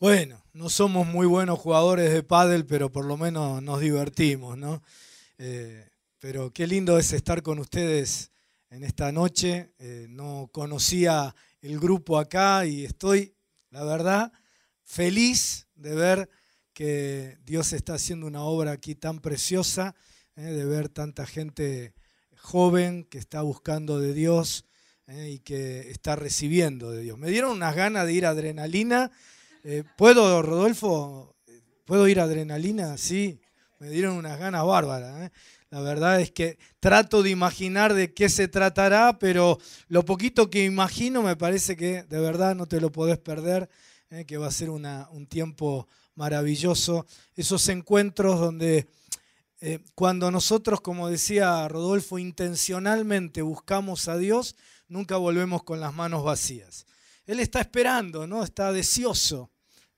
Bueno, no somos muy buenos jugadores de pádel, pero por lo menos nos divertimos, ¿no? Eh, pero qué lindo es estar con ustedes en esta noche. Eh, no conocía el grupo acá y estoy, la verdad, feliz de ver que Dios está haciendo una obra aquí tan preciosa, eh, de ver tanta gente joven que está buscando de Dios y que está recibiendo de Dios. Me dieron unas ganas de ir a adrenalina eh, ¿Puedo, Rodolfo? ¿Puedo ir a adrenalina? Sí, me dieron unas ganas bárbaras. ¿eh? La verdad es que trato de imaginar de qué se tratará, pero lo poquito que imagino me parece que de verdad no te lo podés perder, ¿eh? que va a ser un tiempo maravilloso. Esos encuentros donde cuando nosotros, como decía Rodolfo, intencionalmente buscamos a Dios, nunca volvemos con las manos vacías. Él está esperando, ¿no? Está deseoso,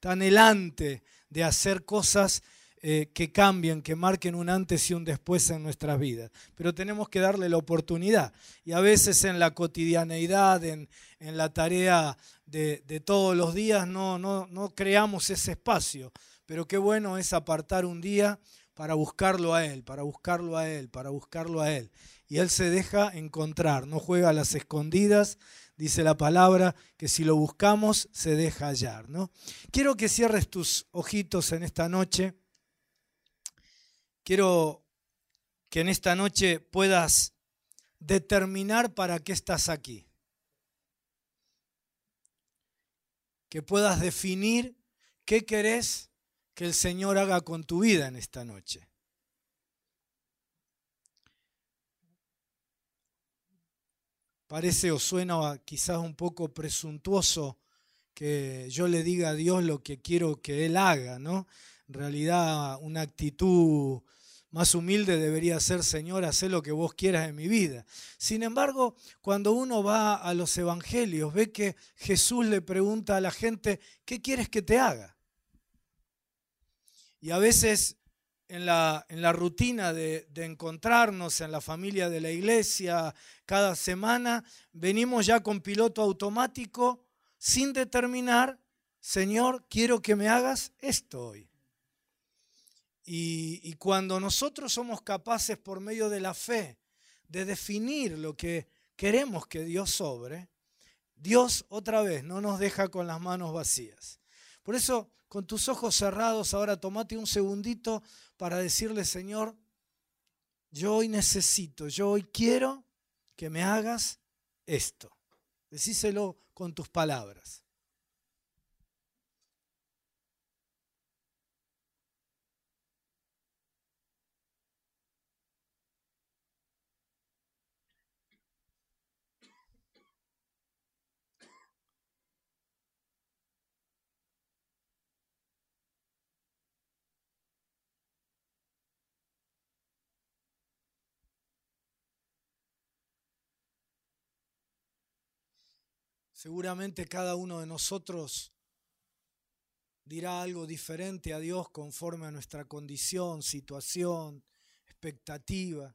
está anhelante de hacer cosas eh, que cambien, que marquen un antes y un después en nuestras vidas. Pero tenemos que darle la oportunidad. Y a veces en la cotidianeidad, en, la tarea de, todos los días, no, no, no creamos ese espacio. Pero qué bueno es apartar un día para buscarlo a Él, para buscarlo a Él, para buscarlo a Él. Y Él se deja encontrar, no juega a las escondidas, dice la palabra, que si lo buscamos se deja hallar. ¿no? Quiero que cierres tus ojitos en esta noche. Quiero que en esta noche puedas determinar para qué estás aquí. Que puedas definir qué querés que el Señor haga con tu vida en esta noche. Parece o suena quizás un poco presuntuoso que yo le diga a Dios lo que quiero que Él haga, ¿no? En realidad una actitud más humilde debería ser, Señor, haz lo que vos quieras en mi vida. Sin embargo, cuando uno va a los evangelios, ve que Jesús le pregunta a la gente, ¿qué quieres que te haga? Y a veces en la, en la rutina de, encontrarnos en la familia de la iglesia cada semana, venimos ya con piloto automático sin determinar, Señor, quiero que me hagas esto hoy. Y cuando nosotros somos capaces por medio de la fe de definir lo que queremos que Dios sobre, Dios otra vez no nos deja con las manos vacías. Por eso, con tus ojos cerrados, ahora tomate un segundito para decirle, Señor, yo hoy necesito, yo hoy quiero que me hagas esto. Decíselo con tus palabras. Seguramente cada uno de nosotros dirá algo diferente a Dios conforme a nuestra condición, situación, expectativa.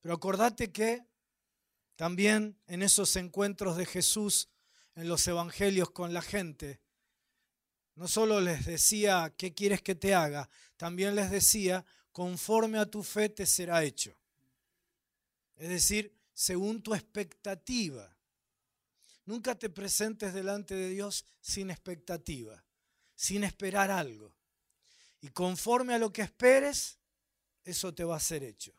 Pero acordate que también en esos encuentros de Jesús en los evangelios con la gente, no solo les decía, ¿qué quieres que te haga? También les decía, conforme a tu fe te será hecho. Es decir, según tu expectativa. Nunca te presentes delante de Dios sin expectativa, sin esperar algo. Y conforme a lo que esperes, eso te va a ser hecho.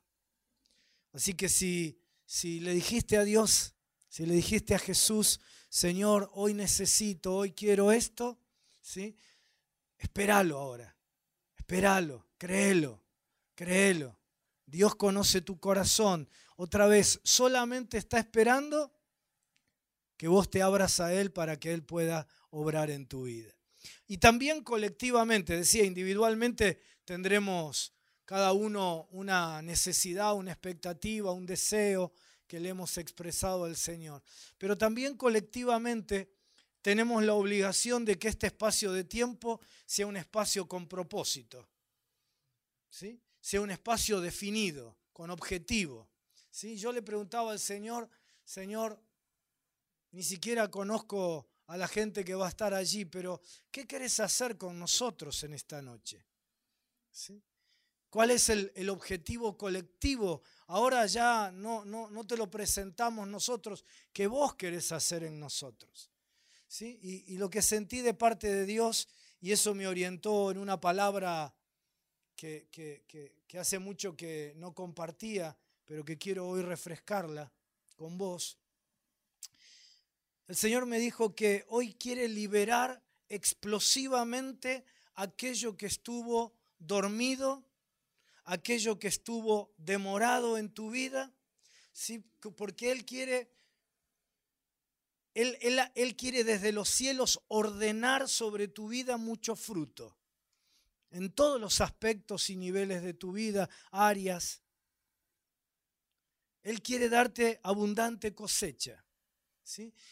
Así que si, si le dijiste a Dios, si le dijiste a Jesús, Señor, hoy necesito, hoy quiero esto, ¿sí? Espéralo ahora, espéralo, créelo, créelo. Dios conoce tu corazón. Otra vez, solamente está esperando que vos te abras a Él para que Él pueda obrar en tu vida. Y también colectivamente, decía, individualmente tendremos cada uno una necesidad, una expectativa, un deseo que le hemos expresado al Señor. Pero también colectivamente tenemos la obligación de que este espacio de tiempo sea un espacio con propósito, ¿sí? sea un espacio definido, con objetivo. ¿sí? Yo le preguntaba al Señor, Señor, ni siquiera conozco a la gente que va a estar allí, pero ¿qué querés hacer con nosotros en esta noche? ¿Cuál es el, objetivo colectivo? Ahora ya no, no, te lo presentamos nosotros, que vos querés hacer en nosotros. ¿Sí? Y, lo que sentí de parte de Dios, y eso me orientó en una palabra que, que hace mucho que no compartía, pero que quiero hoy refrescarla con vos. El Señor me dijo que hoy quiere liberar explosivamente aquello que estuvo dormido, aquello que estuvo demorado en tu vida, ¿sí? porque Él quiere, él, él quiere desde los cielos ordenar sobre tu vida mucho fruto, en todos los aspectos y niveles de tu vida, áreas. Él quiere darte abundante cosecha.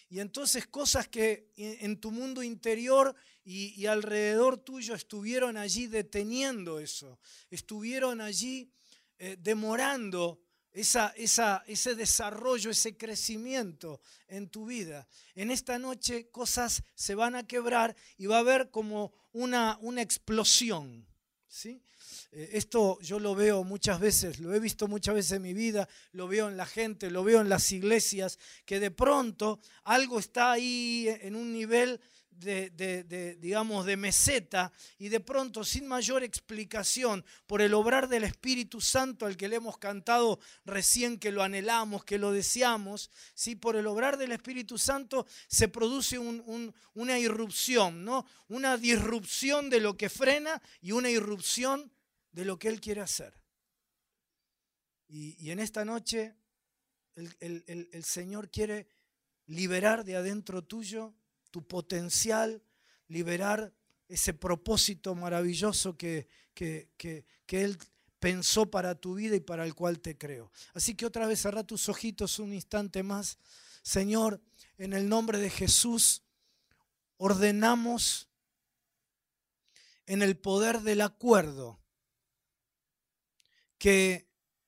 Y entonces cosas que en tu mundo interior y, alrededor tuyo estuvieron allí deteniendo eso, estuvieron allí eh, demorando esa, ese desarrollo, ese crecimiento en tu vida. En esta noche cosas se van a quebrar y va a haber como una, una explosión. ¿Sí? Eh, esto yo lo veo muchas veces, lo he visto muchas veces en mi vida, lo veo en la gente, lo veo en las iglesias, que de pronto algo está ahí en un nivel de, digamos, de meseta y de pronto sin mayor explicación por el obrar del Espíritu Santo al que le hemos cantado recién que lo anhelamos, que lo deseamos, ¿sí? por el obrar del Espíritu Santo se produce una irrupción, ¿no? una disrupción de lo que frena y una irrupción de lo que Él quiere hacer. Y, en esta noche el, Señor quiere liberar de adentro tuyo tu potencial, liberar ese propósito maravilloso que, que, que, Él pensó para tu vida y para el cual te creo. Así que otra vez cerra tus ojitos un instante más. Señor, en el nombre de Jesús, ordenamos en el poder del acuerdo que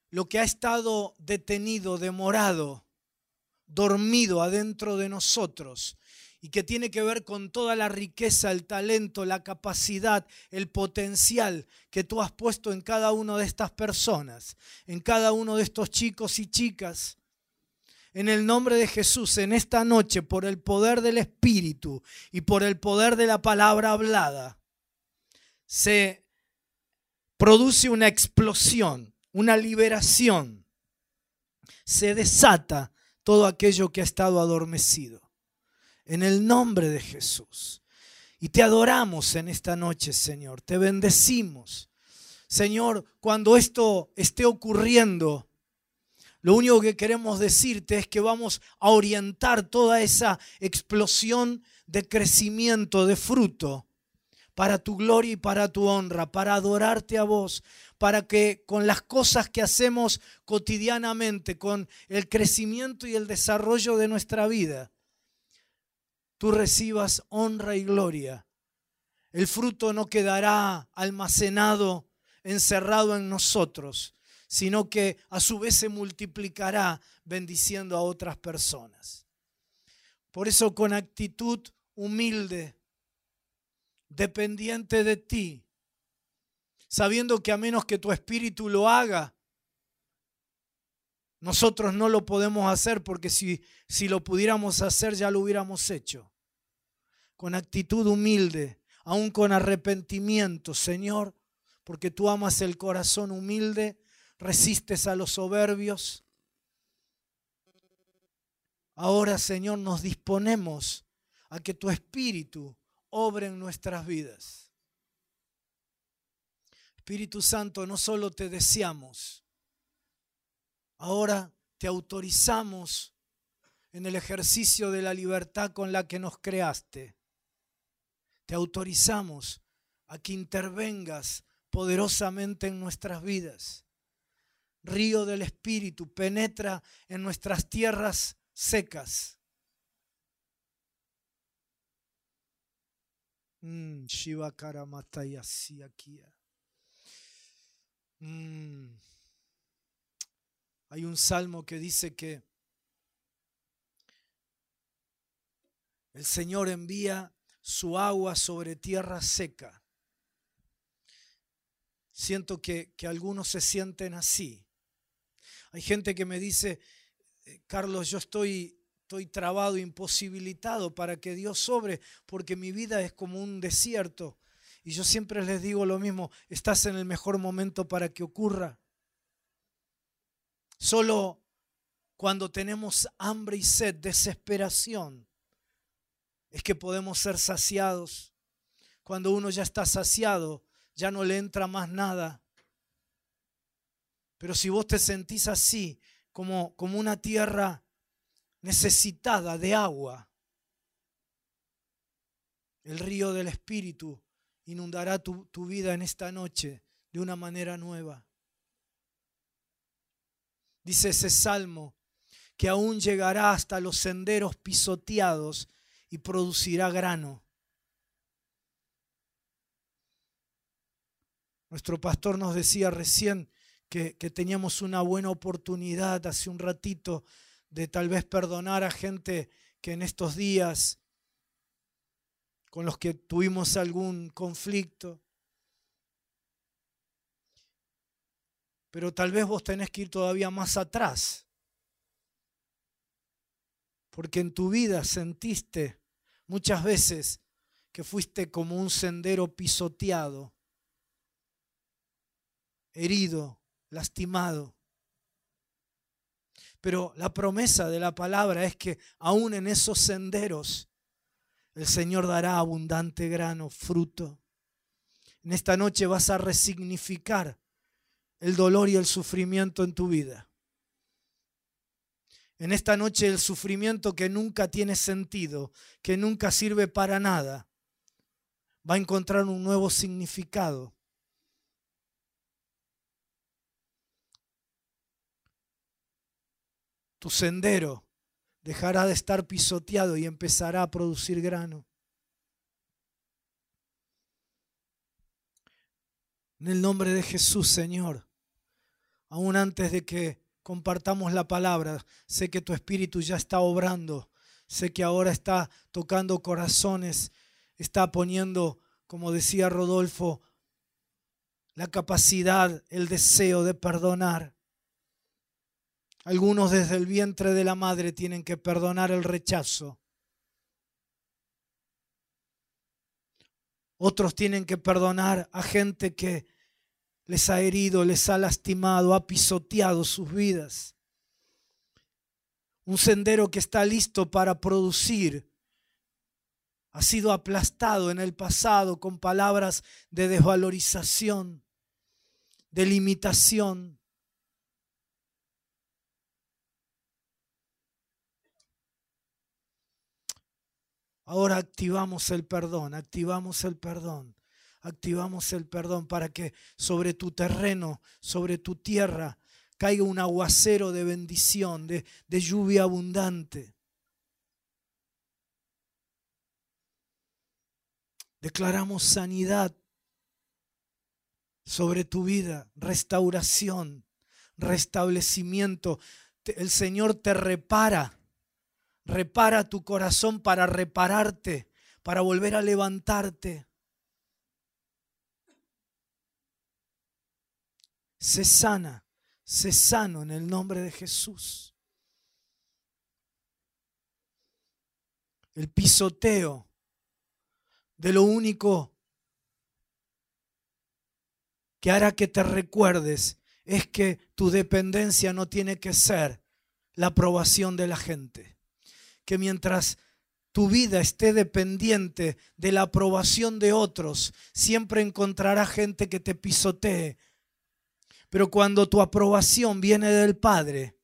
lo que ha estado detenido, demorado, dormido adentro de nosotros y que tiene que ver con toda la riqueza, el talento, la capacidad, el potencial que tú has puesto en cada una de estas personas, en cada uno de estos chicos y chicas. En el nombre de Jesús, en esta noche, por el poder del Espíritu y por el poder de la palabra hablada, se produce una explosión, una liberación. Se desata todo aquello que ha estado adormecido. En el nombre de Jesús. Y te adoramos en esta noche, Señor. Te bendecimos. Señor, cuando esto esté ocurriendo, lo único que queremos decirte es que vamos a orientar toda esa explosión de crecimiento, de fruto, para tu gloria y para tu honra, para adorarte a vos, para que con las cosas que hacemos cotidianamente, con el crecimiento y el desarrollo de nuestra vida, tú recibas honra y gloria. El fruto no quedará almacenado, encerrado en nosotros, sino que a su vez se multiplicará bendiciendo a otras personas. Por eso con actitud humilde, dependiente de ti, sabiendo que a menos que tu espíritu lo haga, nosotros no lo podemos hacer porque si, si lo pudiéramos hacer ya lo hubiéramos hecho. Con actitud humilde, aún con arrepentimiento, Señor, porque tú amas el corazón humilde, resistes a los soberbios. Ahora, Señor, nos disponemos a que tu espíritu obra en nuestras vidas. Espíritu Santo, no solo te deseamos, ahora te autorizamos en el ejercicio de la libertad con la que nos creaste. Te autorizamos a que intervengas poderosamente en nuestras vidas. Río del Espíritu penetra en nuestras tierras secas Mm, Shiva mm. Hay un salmo que dice que El Señor envía su agua sobre tierra seca. Siento que, que algunos se sienten así. Hay gente que me dice, eh, Carlos, yo estoy, estoy trabado, imposibilitado para que Dios sobre, porque mi vida es como un desierto. Y yo siempre les digo lo mismo, estás en el mejor momento para que ocurra. Solo cuando tenemos hambre y sed, desesperación, es que podemos ser saciados. Cuando uno ya está saciado, ya no le entra más nada. Pero si vos te sentís así, como, como una tierra necesitada de agua, el río del Espíritu inundará tu, tu vida en esta noche de una manera nueva. Dice ese salmo que aún llegará hasta los senderos pisoteados y producirá grano. Nuestro pastor nos decía recién que, teníamos una buena oportunidad hace un ratito de tal vez perdonar a gente que en estos días con los que tuvimos algún conflicto. Pero tal vez vos tenés que ir todavía más atrás porque en tu vida sentiste muchas veces que fuiste como un sendero pisoteado, herido, lastimado. Pero la promesa de la palabra es que aún en esos senderos el Señor dará abundante grano, fruto. En esta noche vas a resignificar el dolor y el sufrimiento en tu vida en esta noche el sufrimiento que nunca tiene sentido, que nunca sirve para nada, va a encontrar un nuevo significado. Tu sendero dejará de estar pisoteado y empezará a producir grano. En el nombre de Jesús, Señor, aún antes de que compartamos la palabra. Sé que tu espíritu ya está obrando. Sé que ahora está tocando corazones, está poniendo, como decía Rodolfo, la capacidad, el deseo de perdonar. Algunos desde el vientre de la madre tienen que perdonar el rechazo. Otros tienen que perdonar a gente que les ha herido, les ha lastimado, ha pisoteado sus vidas. Un sendero que está listo para producir ha sido aplastado en el pasado con palabras de desvalorización, de limitación. Ahora activamos el perdón, activamos el perdón activamos el perdón para que sobre tu terreno, sobre tu tierra, caiga un aguacero de bendición, de, de lluvia abundante. Declaramos sanidad sobre tu vida, restauración, restablecimiento. El Señor te repara, repara tu corazón para repararte, para volver a levantarte. Se sana, se sano en el nombre de Jesús. El pisoteo de lo único que hará que te recuerdes es que tu dependencia no tiene que ser la aprobación de la gente. Que mientras tu vida esté dependiente de la aprobación de otros, siempre encontrará gente que te pisotee, pero cuando tu aprobación viene del Padre,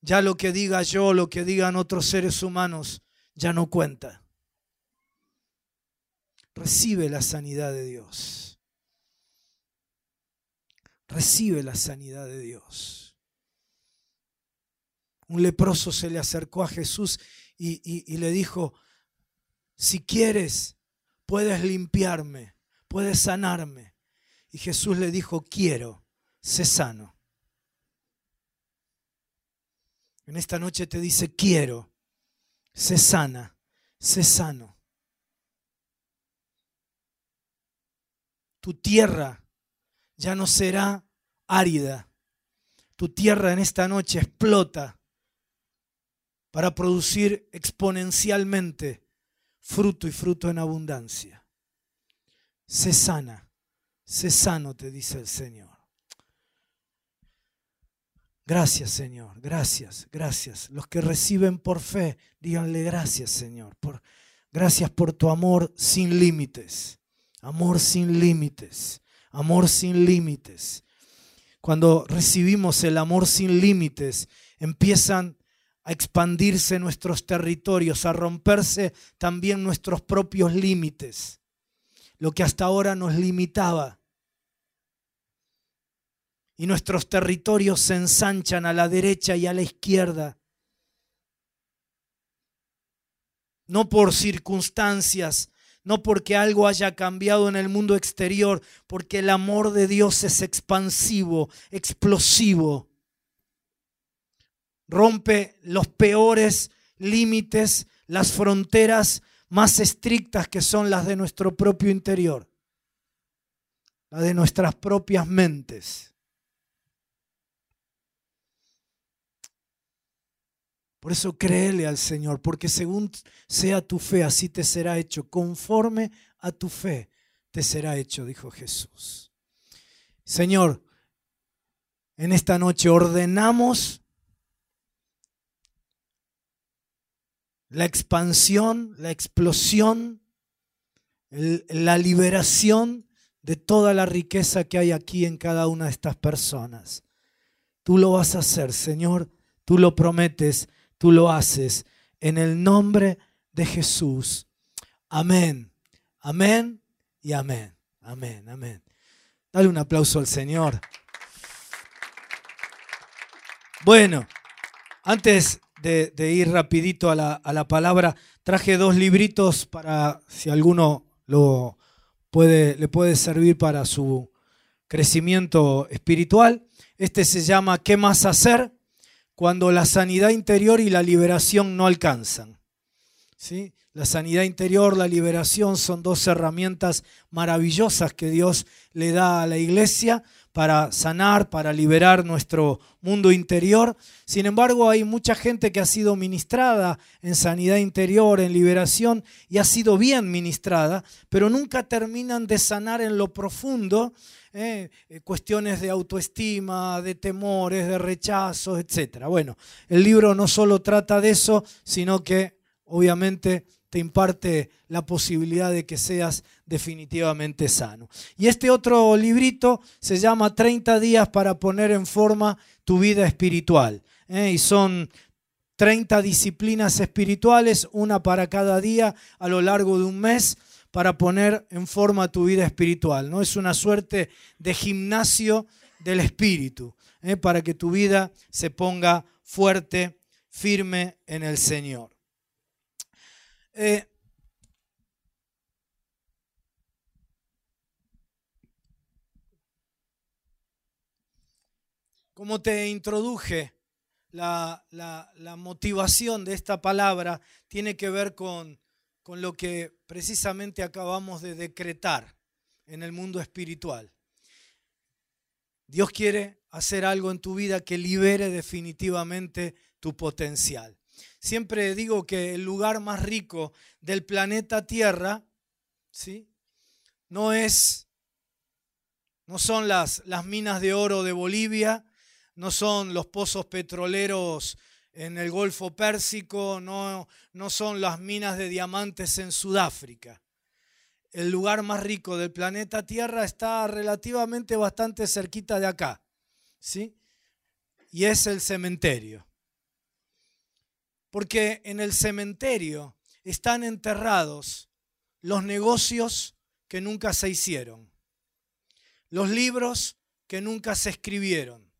ya lo que diga yo, lo que digan otros seres humanos, ya no cuenta. Recibe la sanidad de Dios. Recibe la sanidad de Dios. Un leproso se le acercó a Jesús y, y le dijo, si quieres, puedes limpiarme puedes sanarme. Y Jesús le dijo, quiero, sé sano. En esta noche te dice, quiero, sé sana, sé sano. Tu tierra ya no será árida. Tu tierra en esta noche explota para producir exponencialmente fruto y fruto en abundancia. Sé sana, sé sano, te dice el Señor. Gracias, Señor. Gracias, gracias. Los que reciben por fe, díganle gracias, Señor. Por, gracias por tu amor sin límites. Amor sin límites. Amor sin límites. Cuando recibimos el amor sin límites, empiezan a expandirse nuestros territorios, a romperse también nuestros propios límites. Lo que hasta ahora nos limitaba y nuestros territorios se ensanchan a la derecha y a la izquierda. No por circunstancias, no porque algo haya cambiado en el mundo exterior, porque el amor de Dios es expansivo, explosivo. Rompe los peores límites, las fronteras más estrictas que son las de nuestro propio interior, las de nuestras propias mentes. Por eso créele al Señor, porque según sea tu fe, así te será hecho. Conforme a tu fe te será hecho, dijo Jesús. Señor, en esta noche ordenamos la expansión, la explosión, la liberación de toda la riqueza que hay aquí en cada una de estas personas. Tú lo vas a hacer, Señor, tú lo prometes tú lo haces en el nombre de Jesús. Amén, amén y amén, amén, amén. Dale un aplauso al Señor. Bueno, antes de, ir rapidito a la, a la, palabra, traje dos libritos para si alguno lo puede, le puede servir para su crecimiento espiritual. Este se llama ¿Qué más hacer? cuando la sanidad interior y la liberación no alcanzan. ¿Sí? La sanidad interior, la liberación son dos herramientas maravillosas que Dios le da a la iglesia para sanar, para liberar nuestro mundo interior. Sin embargo, hay mucha gente que ha sido ministrada en sanidad interior, en liberación, y ha sido bien ministrada, pero nunca terminan de sanar en lo profundo ¿eh? Eh, cuestiones de autoestima, de temores, de rechazos, etc. Bueno, el libro no solo trata de eso, sino que obviamente te imparte la posibilidad de que seas definitivamente sano. Y este otro librito se llama 30 días para poner en forma tu vida espiritual. ¿eh? Y son 30 disciplinas espirituales, una para cada día a lo largo de un mes para poner en forma tu vida espiritual. ¿no? Es una suerte de gimnasio del espíritu, ¿eh? para que tu vida se ponga fuerte, firme en el Señor. Eh, como te introduje, la, la, motivación de esta palabra tiene que ver con con lo que precisamente acabamos de decretar en el mundo espiritual. Dios quiere hacer algo en tu vida que libere definitivamente tu potencial. Siempre digo que el lugar más rico del planeta Tierra, ¿sí? No es no son las, las minas de oro de Bolivia, no son los pozos petroleros en el Golfo Pérsico, no, no son las minas de diamantes en Sudáfrica. El lugar más rico del planeta Tierra está relativamente bastante cerquita de acá, ¿sí? Y es el cementerio. Porque en el cementerio están enterrados los negocios que nunca se hicieron, los libros que nunca se escribieron,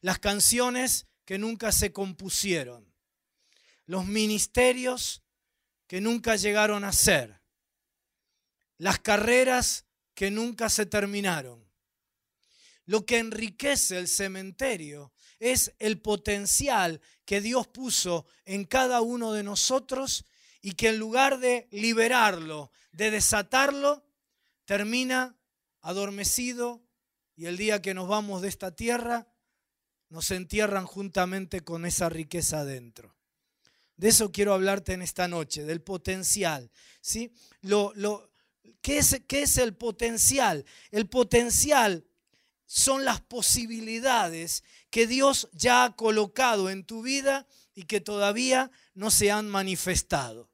las canciones que nunca se compusieron, los ministerios que nunca llegaron a ser, las carreras que nunca se terminaron, lo que enriquece el cementerio es el potencial que Dios puso en cada uno de nosotros y que en lugar de liberarlo, de desatarlo, termina adormecido y el día que nos vamos de esta tierra, nos entierran juntamente con esa riqueza adentro. De eso quiero hablarte en esta noche, del potencial. ¿sí? Lo, lo, ¿qué, es, ¿Qué es el potencial? El potencial son las posibilidades que Dios ya ha colocado en tu vida y que todavía no se han manifestado.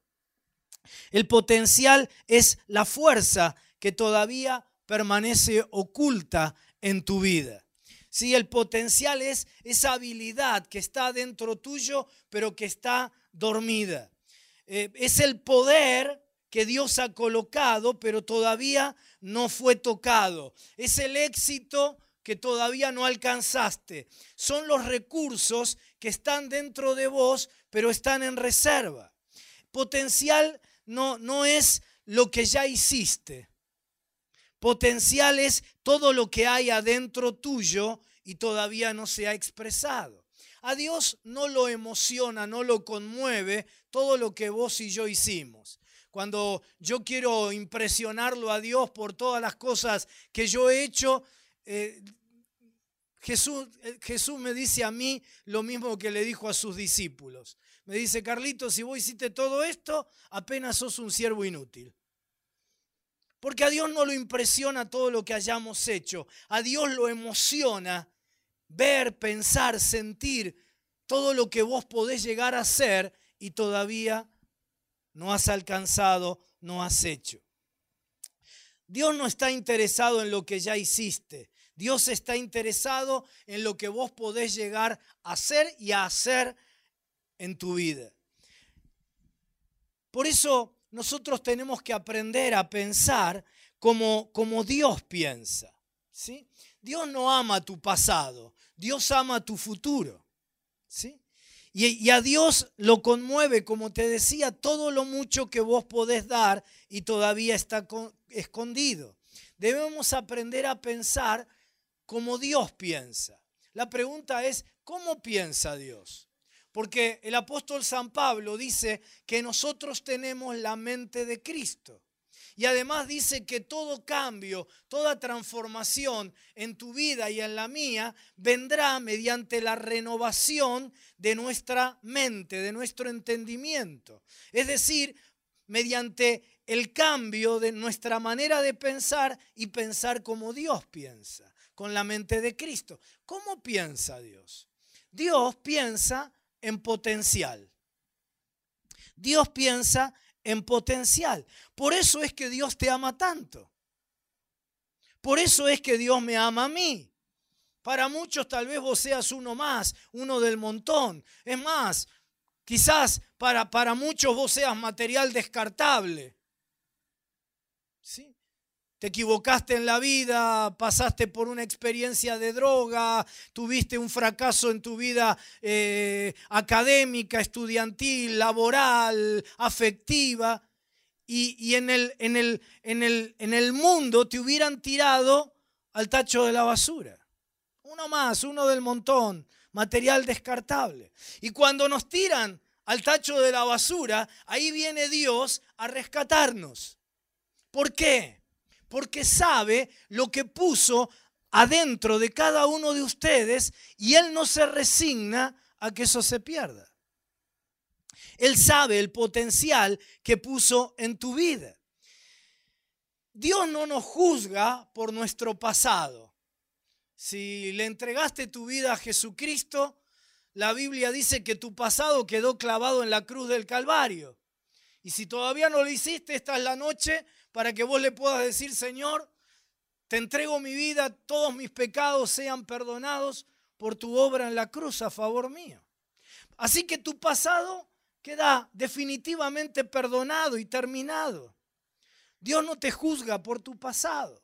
El potencial es la fuerza que todavía permanece oculta en tu vida. Sí, el potencial es esa habilidad que está dentro tuyo, pero que está dormida. Eh, es el poder que Dios ha colocado, pero todavía no fue tocado. Es el éxito que todavía no alcanzaste. Son los recursos que están dentro de vos, pero están en reserva. Potencial no, no es lo que ya hiciste. Potencial es todo lo que hay adentro tuyo y todavía no se ha expresado. A Dios no lo emociona, no lo conmueve todo lo que vos y yo hicimos. Cuando yo quiero impresionarlo a Dios por todas las cosas que yo he hecho, eh, Jesús, eh, Jesús me dice a mí lo mismo que le dijo a sus discípulos. Me dice, Carlito, si vos hiciste todo esto, apenas sos un siervo inútil. Porque a Dios no lo impresiona todo lo que hayamos hecho. A Dios lo emociona ver, pensar, sentir todo lo que vos podés llegar a hacer y todavía no has alcanzado, no has hecho. Dios no está interesado en lo que ya hiciste. Dios está interesado en lo que vos podés llegar a hacer y a hacer en tu vida. Por eso nosotros tenemos que aprender a pensar como, como Dios piensa. ¿sí? Dios no ama tu pasado, Dios ama tu futuro. ¿sí? Y, y, a Dios lo conmueve, como te decía, todo lo mucho que vos podés dar y todavía está escondido. Debemos aprender a pensar como Dios piensa. La pregunta es, ¿cómo piensa Dios? Porque el apóstol San Pablo dice que nosotros tenemos la mente de Cristo. Y además dice que todo cambio, toda transformación en tu vida y en la mía vendrá mediante la renovación de nuestra mente, de nuestro entendimiento. Es decir, mediante el cambio de nuestra manera de pensar y pensar como Dios piensa con la mente de Cristo. ¿Cómo piensa Dios? Dios piensa en potencial. Dios piensa en potencial. Por eso es que Dios te ama tanto. Por eso es que Dios me ama a mí. Para muchos tal vez vos seas uno más, uno del montón. Es más, quizás para, para muchos vos seas material descartable. Te equivocaste en la vida, pasaste por una experiencia de droga, tuviste un fracaso en tu vida eh, académica, estudiantil, laboral, afectiva, y, en, el, en, el, en, el, en el mundo te hubieran tirado al tacho de la basura. Uno más, uno del montón, material descartable. Y cuando nos tiran al tacho de la basura, ahí viene Dios a rescatarnos. ¿Por qué? Porque sabe lo que puso adentro de cada uno de ustedes y Él no se resigna a que eso se pierda. Él sabe el potencial que puso en tu vida. Dios no nos juzga por nuestro pasado. Si le entregaste tu vida a Jesucristo, la Biblia dice que tu pasado quedó clavado en la cruz del Calvario. Y si todavía no lo hiciste, esta es la noche para que vos le puedas decir, Señor, te entrego mi vida, todos mis pecados sean perdonados por tu obra en la cruz a favor mío. Así que tu pasado queda definitivamente perdonado y terminado. Dios no te juzga por tu pasado,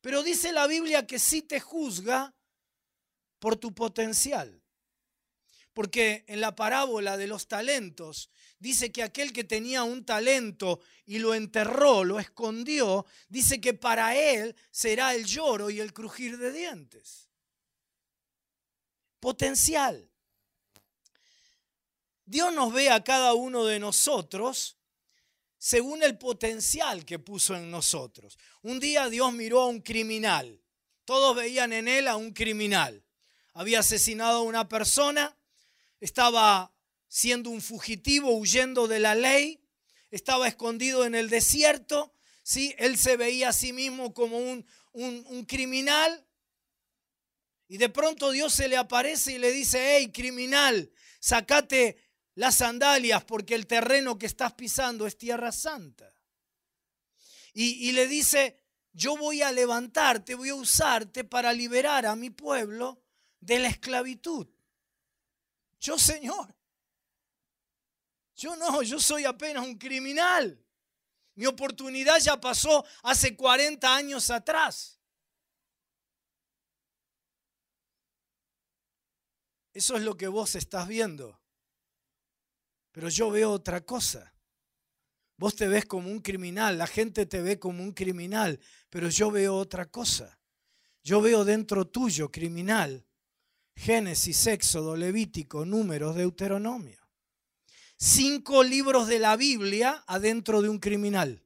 pero dice la Biblia que sí te juzga por tu potencial. Porque en la parábola de los talentos dice que aquel que tenía un talento y lo enterró, lo escondió, dice que para él será el lloro y el crujir de dientes. Potencial. Dios nos ve a cada uno de nosotros según el potencial que puso en nosotros. Un día Dios miró a un criminal. Todos veían en él a un criminal. Había asesinado a una persona, estaba siendo un fugitivo, huyendo de la ley, estaba escondido en el desierto. ¿sí? Él se veía a sí mismo como un, un, un criminal. Y de pronto Dios se le aparece y le dice, hey, criminal, sacate las sandalias porque el terreno que estás pisando es tierra santa. Y, le dice, yo voy a levantarte, voy a usarte para liberar a mi pueblo de la esclavitud. Yo, Señor, yo no, yo soy apenas un criminal. Mi oportunidad ya pasó hace 40 años atrás. Eso es lo que vos estás viendo. Pero yo veo otra cosa. Vos te ves como un criminal, la gente te ve como un criminal, pero yo veo otra cosa. Yo veo dentro tuyo criminal. Génesis, Éxodo, Levítico, Números, Deuteronomio. Cinco libros de la Biblia adentro de un criminal.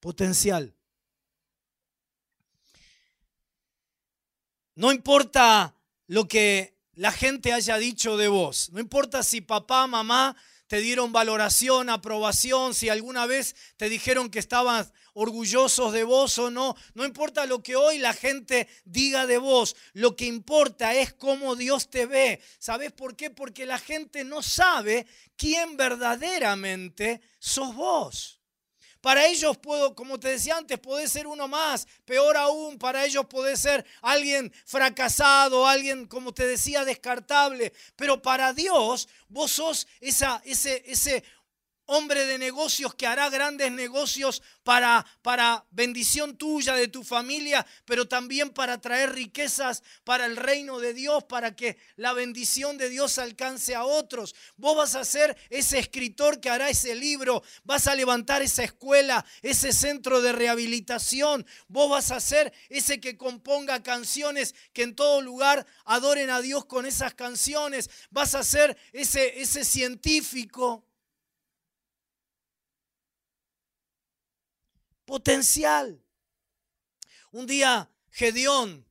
Potencial. No importa lo que la gente haya dicho de vos. No importa si papá, mamá te dieron valoración, aprobación, si alguna vez te dijeron que estabas orgullosos de vos o no. No importa lo que hoy la gente diga de vos. Lo que importa es cómo Dios te ve. ¿Sabes por qué? Porque la gente no sabe quién verdaderamente sos vos. Para ellos puedo, como te decía antes, puede ser uno más. Peor aún, para ellos puede ser alguien fracasado, alguien, como te decía, descartable. Pero para Dios, vos sos esa, ese, ese hombre de negocios que hará grandes negocios para, para bendición tuya, de tu familia, pero también para traer riquezas para el reino de Dios, para que la bendición de Dios alcance a otros. Vos vas a ser ese escritor que hará ese libro, vas a levantar esa escuela, ese centro de rehabilitación, vos vas a ser ese que componga canciones que en todo lugar adoren a Dios con esas canciones, vas a ser ese, ese científico potencial. Un día Gedeón,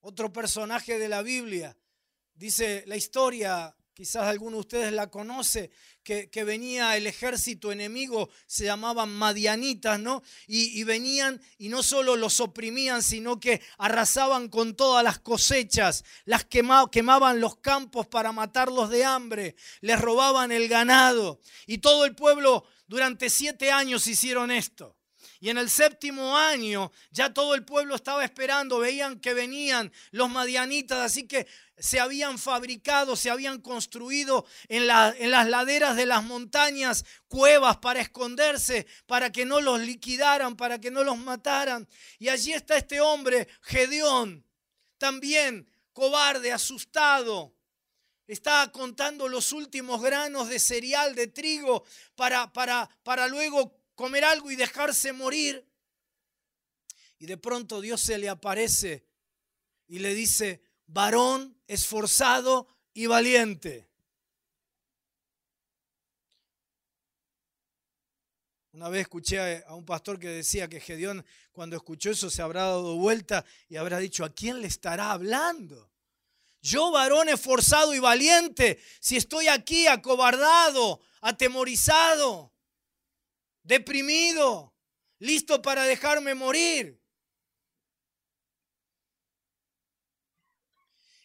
otro personaje de la Biblia, dice la historia, quizás alguno de ustedes la conoce, que, venía el ejército enemigo, se llamaban madianitas, ¿no? Y, y, venían y no solo los oprimían, sino que arrasaban con todas las cosechas, las quemaban los campos para matarlos de hambre, les robaban el ganado. Y todo el pueblo durante siete años hicieron esto. Y en el séptimo año ya todo el pueblo estaba esperando, veían que venían los madianitas, así que se habían fabricado, se habían construido en, en, las laderas de las montañas cuevas para esconderse, para que no los liquidaran, para que no los mataran. Y allí está este hombre, Gedeón, también cobarde, asustado. Está contando los últimos granos de cereal, de trigo, para, para, para luego comer algo y dejarse morir. Y de pronto Dios se le aparece y le dice, varón esforzado y valiente. Una vez escuché a un pastor que decía que Gedeón cuando escuchó eso se habrá dado vuelta y habrá dicho, ¿a quién le estará hablando? Yo, varón esforzado y valiente, si estoy aquí acobardado, atemorizado, deprimido, listo para dejarme morir.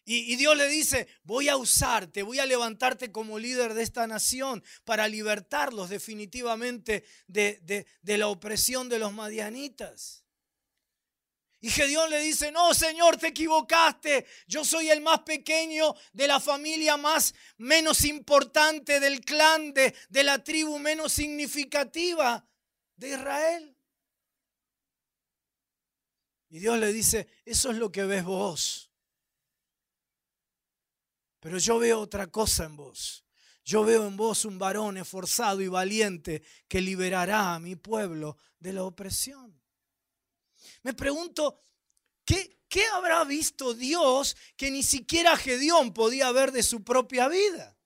Y, Dios le dice, voy a usarte, voy a levantarte como líder de esta nación para libertarlos definitivamente de, de la opresión de los madianitas. Y Gedeón le dice, no, Señor, te equivocaste. Yo soy el más pequeño de la familia más menos importante del clan, de, de la tribu menos significativa de Israel. Y Dios le dice, eso es lo que ves vos. Pero yo veo otra cosa en vos. Yo veo en vos un varón esforzado y valiente que liberará a mi pueblo de la opresión. Me pregunto, ¿qué, qué habrá visto Dios que ni siquiera Gedeón podía ver de su propia vida?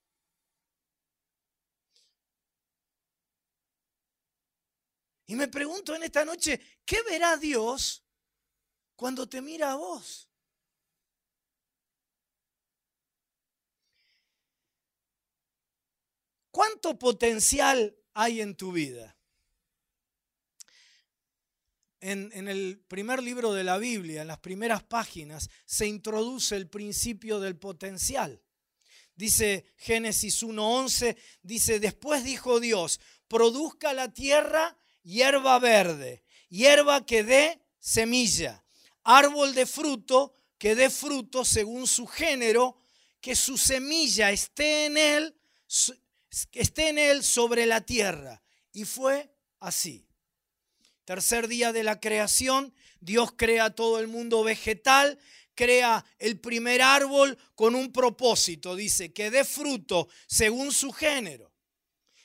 Y me pregunto en esta noche, ¿qué verá Dios cuando te mira a vos? ¿Cuánto potencial hay en tu vida? En, el primer libro de la Biblia, en las primeras páginas, se introduce el principio del potencial. Dice Génesis 1.11, dice, después dijo Dios, produzca la tierra hierba verde, hierba que dé semilla, árbol de fruto que dé fruto según su género, que su semilla esté en él, esté en él sobre la tierra. Y fue así. Tercer día de la creación, Dios crea todo el mundo vegetal, crea el primer árbol con un propósito, dice, que dé fruto según su género.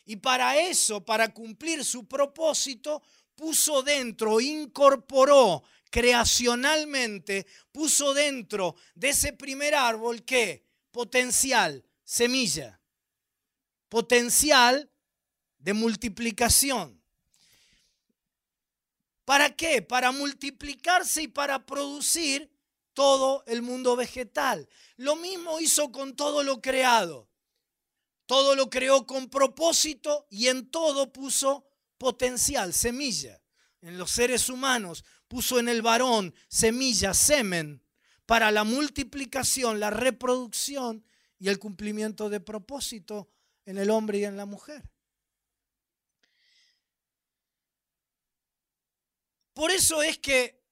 Y para eso, para cumplir su propósito, puso dentro, incorporó creacionalmente, puso dentro de ese primer árbol que potencial, semilla, potencial de multiplicación. ¿Para qué? Para multiplicarse y para producir todo el mundo vegetal. Lo mismo hizo con todo lo creado. Todo lo creó con propósito y en todo puso potencial, semilla. En los seres humanos puso en el varón semilla, semen, para la multiplicación, la reproducción y el cumplimiento de propósito en el hombre y en la mujer. Por eso es que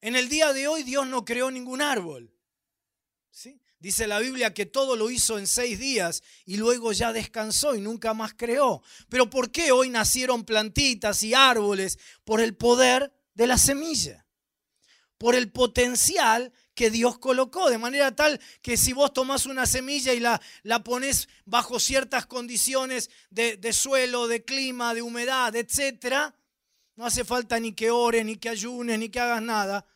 en el día de hoy Dios no creó ningún árbol. ¿sí? Dice la Biblia que todo lo hizo en seis días y luego ya descansó y nunca más creó. Pero ¿por qué hoy nacieron plantitas y árboles? Por el poder de la semilla, por el potencial que Dios colocó, de manera tal que si vos tomás una semilla y la, la pones bajo ciertas condiciones de, de suelo, de clima, de humedad, etc., no hace falta ni que ores, ni que ayunes, ni que hagas nada,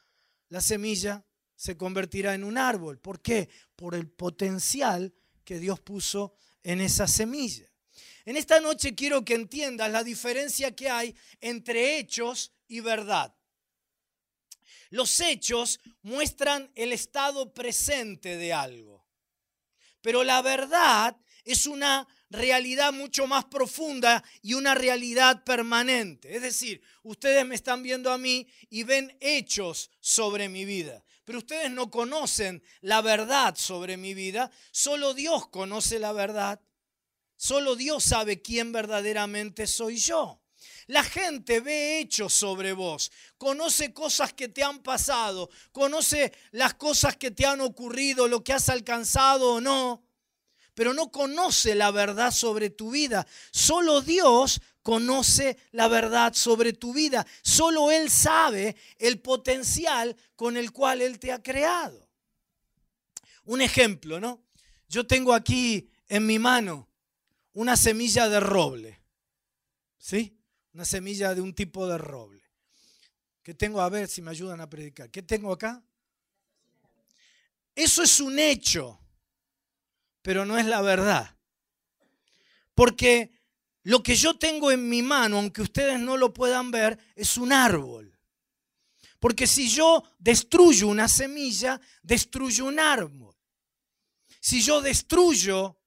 la semilla se convertirá en un árbol. ¿Por qué? Por el potencial que Dios puso en esa semilla. En esta noche quiero que entiendas la diferencia que hay entre hechos y verdad. Los hechos muestran el estado presente de algo, pero la verdad es una realidad mucho más profunda y una realidad permanente. Es decir, ustedes me están viendo a mí y ven hechos sobre mi vida, pero ustedes no conocen la verdad sobre mi vida, solo Dios conoce la verdad, solo Dios sabe quién verdaderamente soy yo. La gente ve hechos sobre vos, conoce cosas que te han pasado, conoce las cosas que te han ocurrido, lo que has alcanzado o no pero no conoce la verdad sobre tu vida. Solo Dios conoce la verdad sobre tu vida. Solo Él sabe el potencial con el cual Él te ha creado. Un ejemplo, ¿no? Yo tengo aquí en mi mano una semilla de roble. ¿Sí? Una semilla de un tipo de roble. ¿Qué tengo? A ver si me ayudan a predicar. ¿Qué tengo acá? Eso es un hecho pero no es la verdad. Porque lo que yo tengo en mi mano, aunque ustedes no lo puedan ver, es un árbol. Porque si yo destruyo una semilla, destruyo un árbol. Si yo destruyo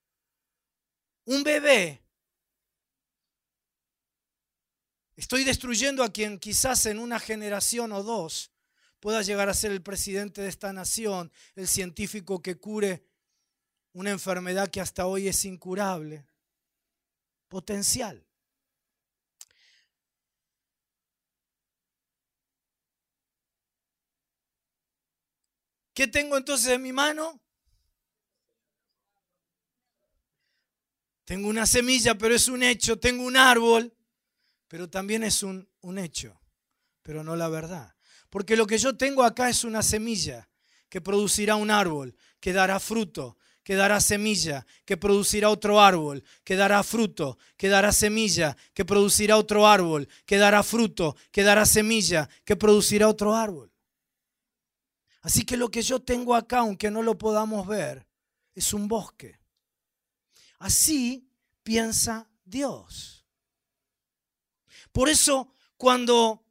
un bebé, estoy destruyendo a quien quizás en una generación o dos pueda llegar a ser el presidente de esta nación, el científico que cure una enfermedad que hasta hoy es incurable. Potencial. ¿Qué tengo entonces en mi mano? Tengo una semilla, pero es un hecho. Tengo un árbol, pero también es un, un hecho, pero no la verdad. Porque lo que yo tengo acá es una semilla que producirá un árbol, que dará fruto, que dará semilla, que producirá otro árbol, que dará fruto, que dará semilla, que producirá otro árbol, que dará fruto, que dará semilla, que producirá otro árbol. Así que lo que yo tengo acá, aunque no lo podamos ver, es un bosque. Así piensa Dios. Por eso, cuando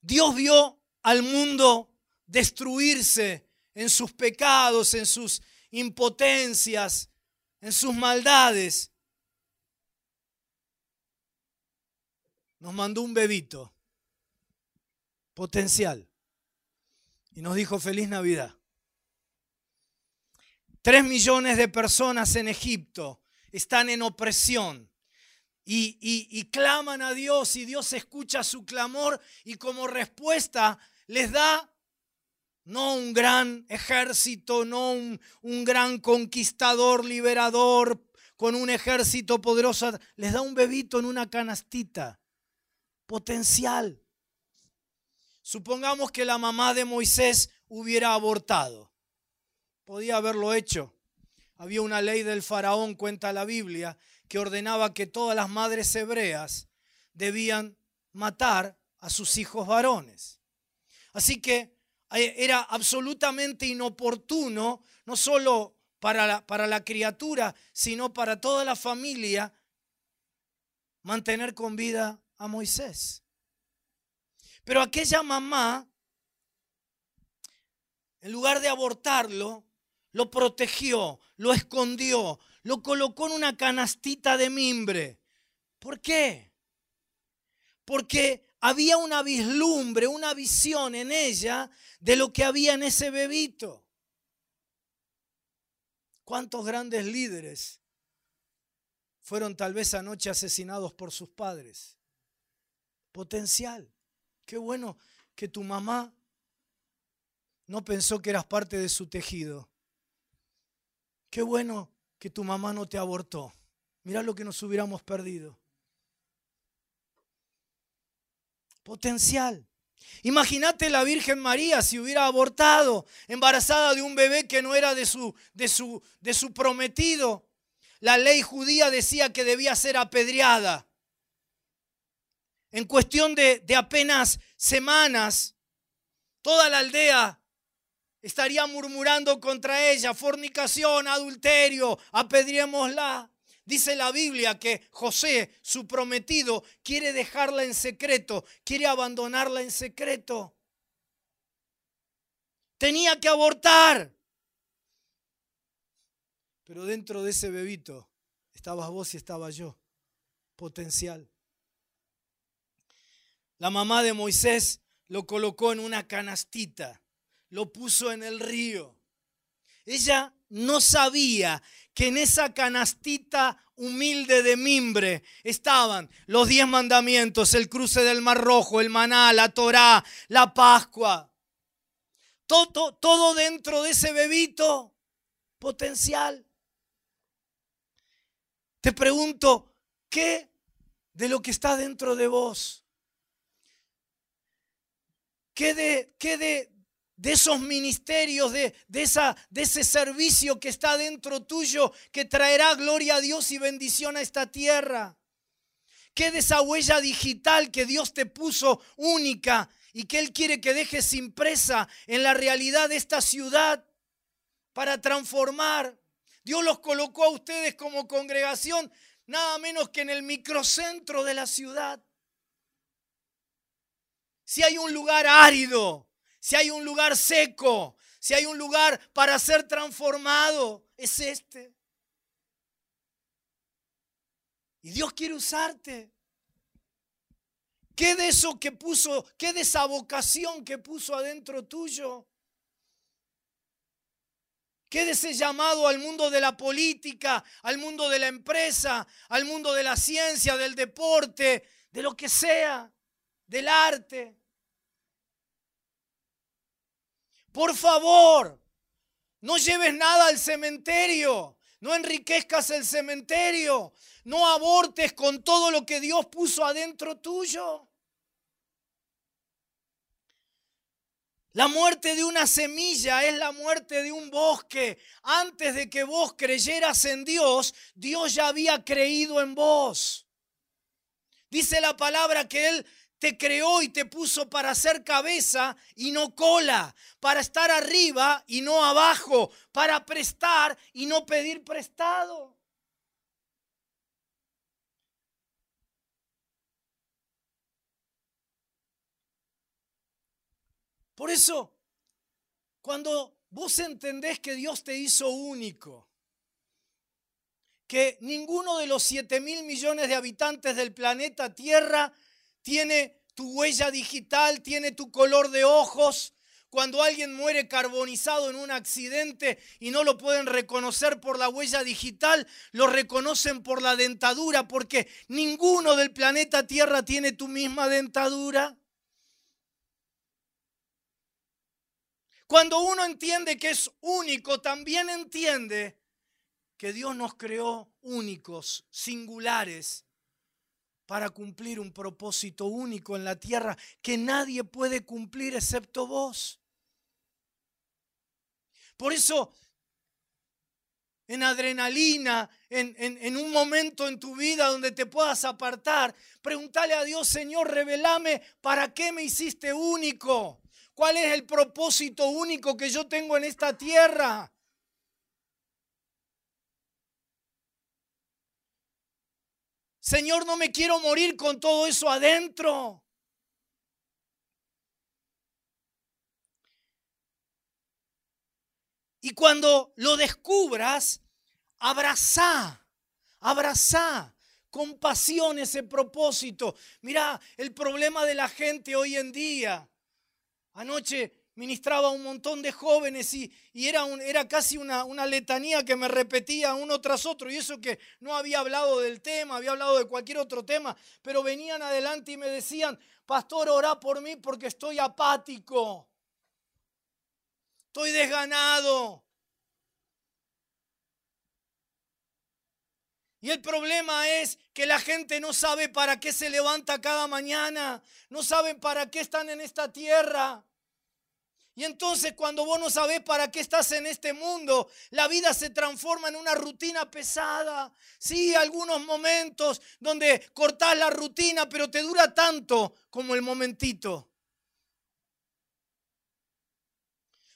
Dios vio al mundo destruirse en sus pecados, en sus impotencias, en sus maldades. Nos mandó un bebito potencial y nos dijo feliz Navidad. Tres millones de personas en Egipto están en opresión y, y, claman a Dios y Dios escucha su clamor y como respuesta les da no un gran ejército, no un, un, gran conquistador, liberador, con un ejército poderoso. Les da un bebito en una canastita. Potencial. Supongamos que la mamá de Moisés hubiera abortado. Podía haberlo hecho. Había una ley del faraón, cuenta la Biblia, que ordenaba que todas las madres hebreas debían matar a sus hijos varones. Así que era absolutamente inoportuno, no solo para la, para la criatura, sino para toda la familia, mantener con vida a Moisés. Pero aquella mamá, en lugar de abortarlo, lo protegió, lo escondió, lo colocó en una canastita de mimbre. ¿Por qué? Porque había una vislumbre, una visión en ella de lo que había en ese bebito. ¿Cuántos grandes líderes fueron tal vez anoche asesinados por sus padres? Potencial. Qué bueno que tu mamá no pensó que eras parte de su tejido. Qué bueno que tu mamá no te abortó. Mirá lo que nos hubiéramos perdido. Potencial. Imagínate la Virgen María si hubiera abortado, embarazada de un bebé que no era de su, de su, de su prometido. La ley judía decía que debía ser apedreada. En cuestión de, de apenas semanas, toda la aldea estaría murmurando contra ella, fornicación, adulterio, apedriémosla. Dice la Biblia que José, su prometido, quiere dejarla en secreto, quiere abandonarla en secreto. Tenía que abortar. Pero dentro de ese bebito estabas vos y estaba yo. Potencial. La mamá de Moisés lo colocó en una canastita, lo puso en el río. Ella no sabía que en esa canastita humilde de mimbre estaban los diez mandamientos, el cruce del Mar Rojo, el maná, la Torá, la Pascua. Todo, todo dentro de ese bebito potencial. Te pregunto, ¿qué de lo que está dentro de vos? ¿Qué de, qué de, de esos ministerios, de, de, esa, de ese servicio que está dentro tuyo, que traerá gloria a Dios y bendición a esta tierra. ¿Qué de esa huella digital que Dios te puso única y que Él quiere que dejes impresa en la realidad de esta ciudad para transformar? Dios los colocó a ustedes como congregación nada menos que en el microcentro de la ciudad. Si hay un lugar árido, si hay un lugar seco, si hay un lugar para ser transformado, es este. Y Dios quiere usarte. ¿Qué de eso que puso, qué de esa vocación que puso adentro tuyo? ¿Qué de ese llamado al mundo de la política, al mundo de la empresa, al mundo de la ciencia, del deporte, de lo que sea, del arte? Por favor, no lleves nada al cementerio. No enriquezcas el cementerio. No abortes con todo lo que Dios puso adentro tuyo. La muerte de una semilla es la muerte de un bosque. Antes de que vos creyeras en Dios, Dios ya había creído en vos. Dice la palabra que Él te creó y te puso para ser cabeza y no cola, para estar arriba y no abajo, para prestar y no pedir prestado. Por eso, cuando vos entendés que Dios te hizo único, que ninguno de los 7 mil millones de habitantes del planeta Tierra tiene tu huella digital, tiene tu color de ojos. Cuando alguien muere carbonizado en un accidente y no lo pueden reconocer por la huella digital, lo reconocen por la dentadura, porque ninguno del planeta Tierra tiene tu misma dentadura. Cuando uno entiende que es único, también entiende que Dios nos creó únicos, singulares, para cumplir un propósito único en la tierra que nadie puede cumplir excepto vos. Por eso, en adrenalina, en, en, un momento en tu vida donde te puedas apartar, pregúntale a Dios, Señor, revelame para qué me hiciste único. ¿Cuál es el propósito único que yo tengo en esta tierra? Señor, no me quiero morir con todo eso adentro. Y cuando lo descubras, abraza, abraza con pasión ese propósito. Mira, el problema de la gente hoy en día. Anoche ministraba a un montón de jóvenes y, era, un, era, casi una, una, letanía que me repetía uno tras otro. Y eso que no había hablado del tema, había hablado de cualquier otro tema, pero venían adelante y me decían, pastor, orá por mí porque estoy apático, estoy desganado. Y el problema es que la gente no sabe para qué se levanta cada mañana, no saben para qué están en esta tierra. Y entonces cuando vos no sabés para qué estás en este mundo, la vida se transforma en una rutina pesada. Sí, algunos momentos donde cortás la rutina, pero te dura tanto como el momentito.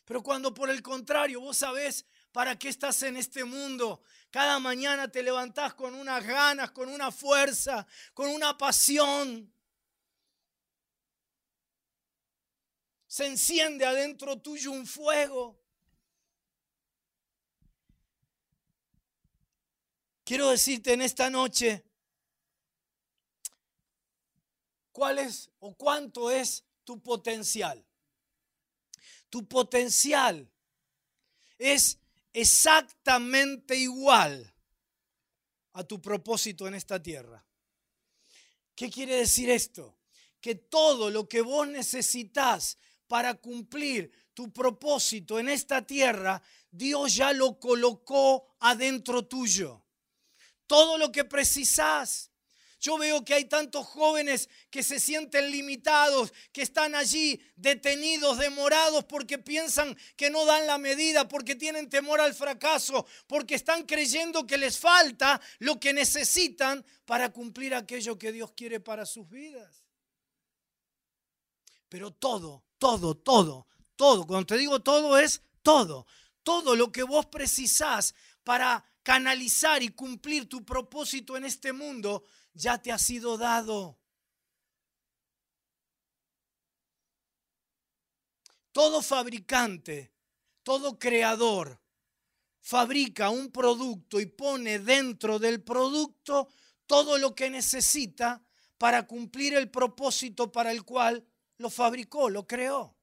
Pero cuando por el contrario vos sabés para qué estás en este mundo, cada mañana te levantás con unas ganas, con una fuerza, con una pasión. Se enciende adentro tuyo un fuego. Quiero decirte en esta noche cuál es o cuánto es tu potencial. Tu potencial es exactamente igual a tu propósito en esta tierra. ¿Qué quiere decir esto? Que todo lo que vos necesitas para cumplir tu propósito en esta tierra, Dios ya lo colocó adentro tuyo. Todo lo que precisas. Yo veo que hay tantos jóvenes que se sienten limitados, que están allí detenidos, demorados, porque piensan que no dan la medida, porque tienen temor al fracaso, porque están creyendo que les falta lo que necesitan para cumplir aquello que Dios quiere para sus vidas. Pero todo todo, todo, todo. Cuando te digo todo es todo. Todo lo que vos precisás para canalizar y cumplir tu propósito en este mundo ya te ha sido dado. Todo fabricante, todo creador fabrica un producto y pone dentro del producto todo lo que necesita para cumplir el propósito para el cual lo fabricó, lo creó.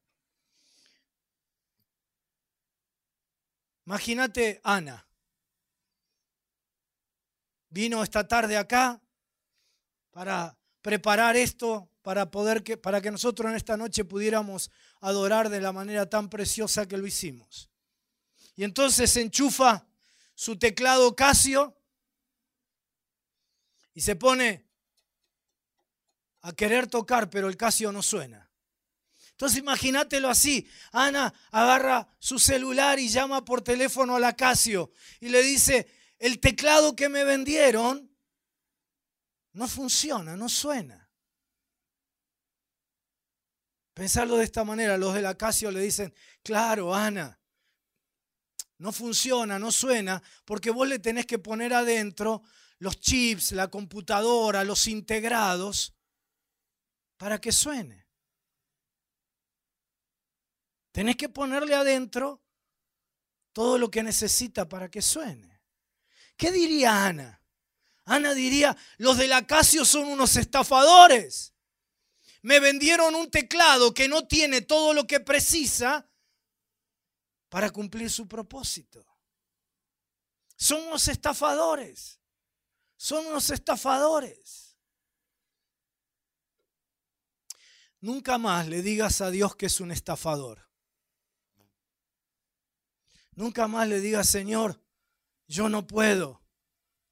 Imagínate Ana. Vino esta tarde acá para preparar esto, para poder que, para que nosotros en esta noche pudiéramos adorar de la manera tan preciosa que lo hicimos. Y entonces enchufa su teclado Casio y se pone a querer tocar, pero el Casio no suena. Entonces imagínatelo así. Ana agarra su celular y llama por teléfono a la Casio y le dice, el teclado que me vendieron no funciona, no suena. Pensarlo de esta manera, los de la Casio le dicen, claro, Ana, no funciona, no suena, porque vos le tenés que poner adentro los chips, la computadora, los integrados, para que suene. Tenés que ponerle adentro todo lo que necesita para que suene. ¿Qué diría Ana? Ana diría, los de la Casio son unos estafadores. Me vendieron un teclado que no tiene todo lo que precisa para cumplir su propósito. Son unos estafadores. Son unos estafadores. Nunca más le digas a Dios que es un estafador. Nunca más le digas, Señor, yo no puedo,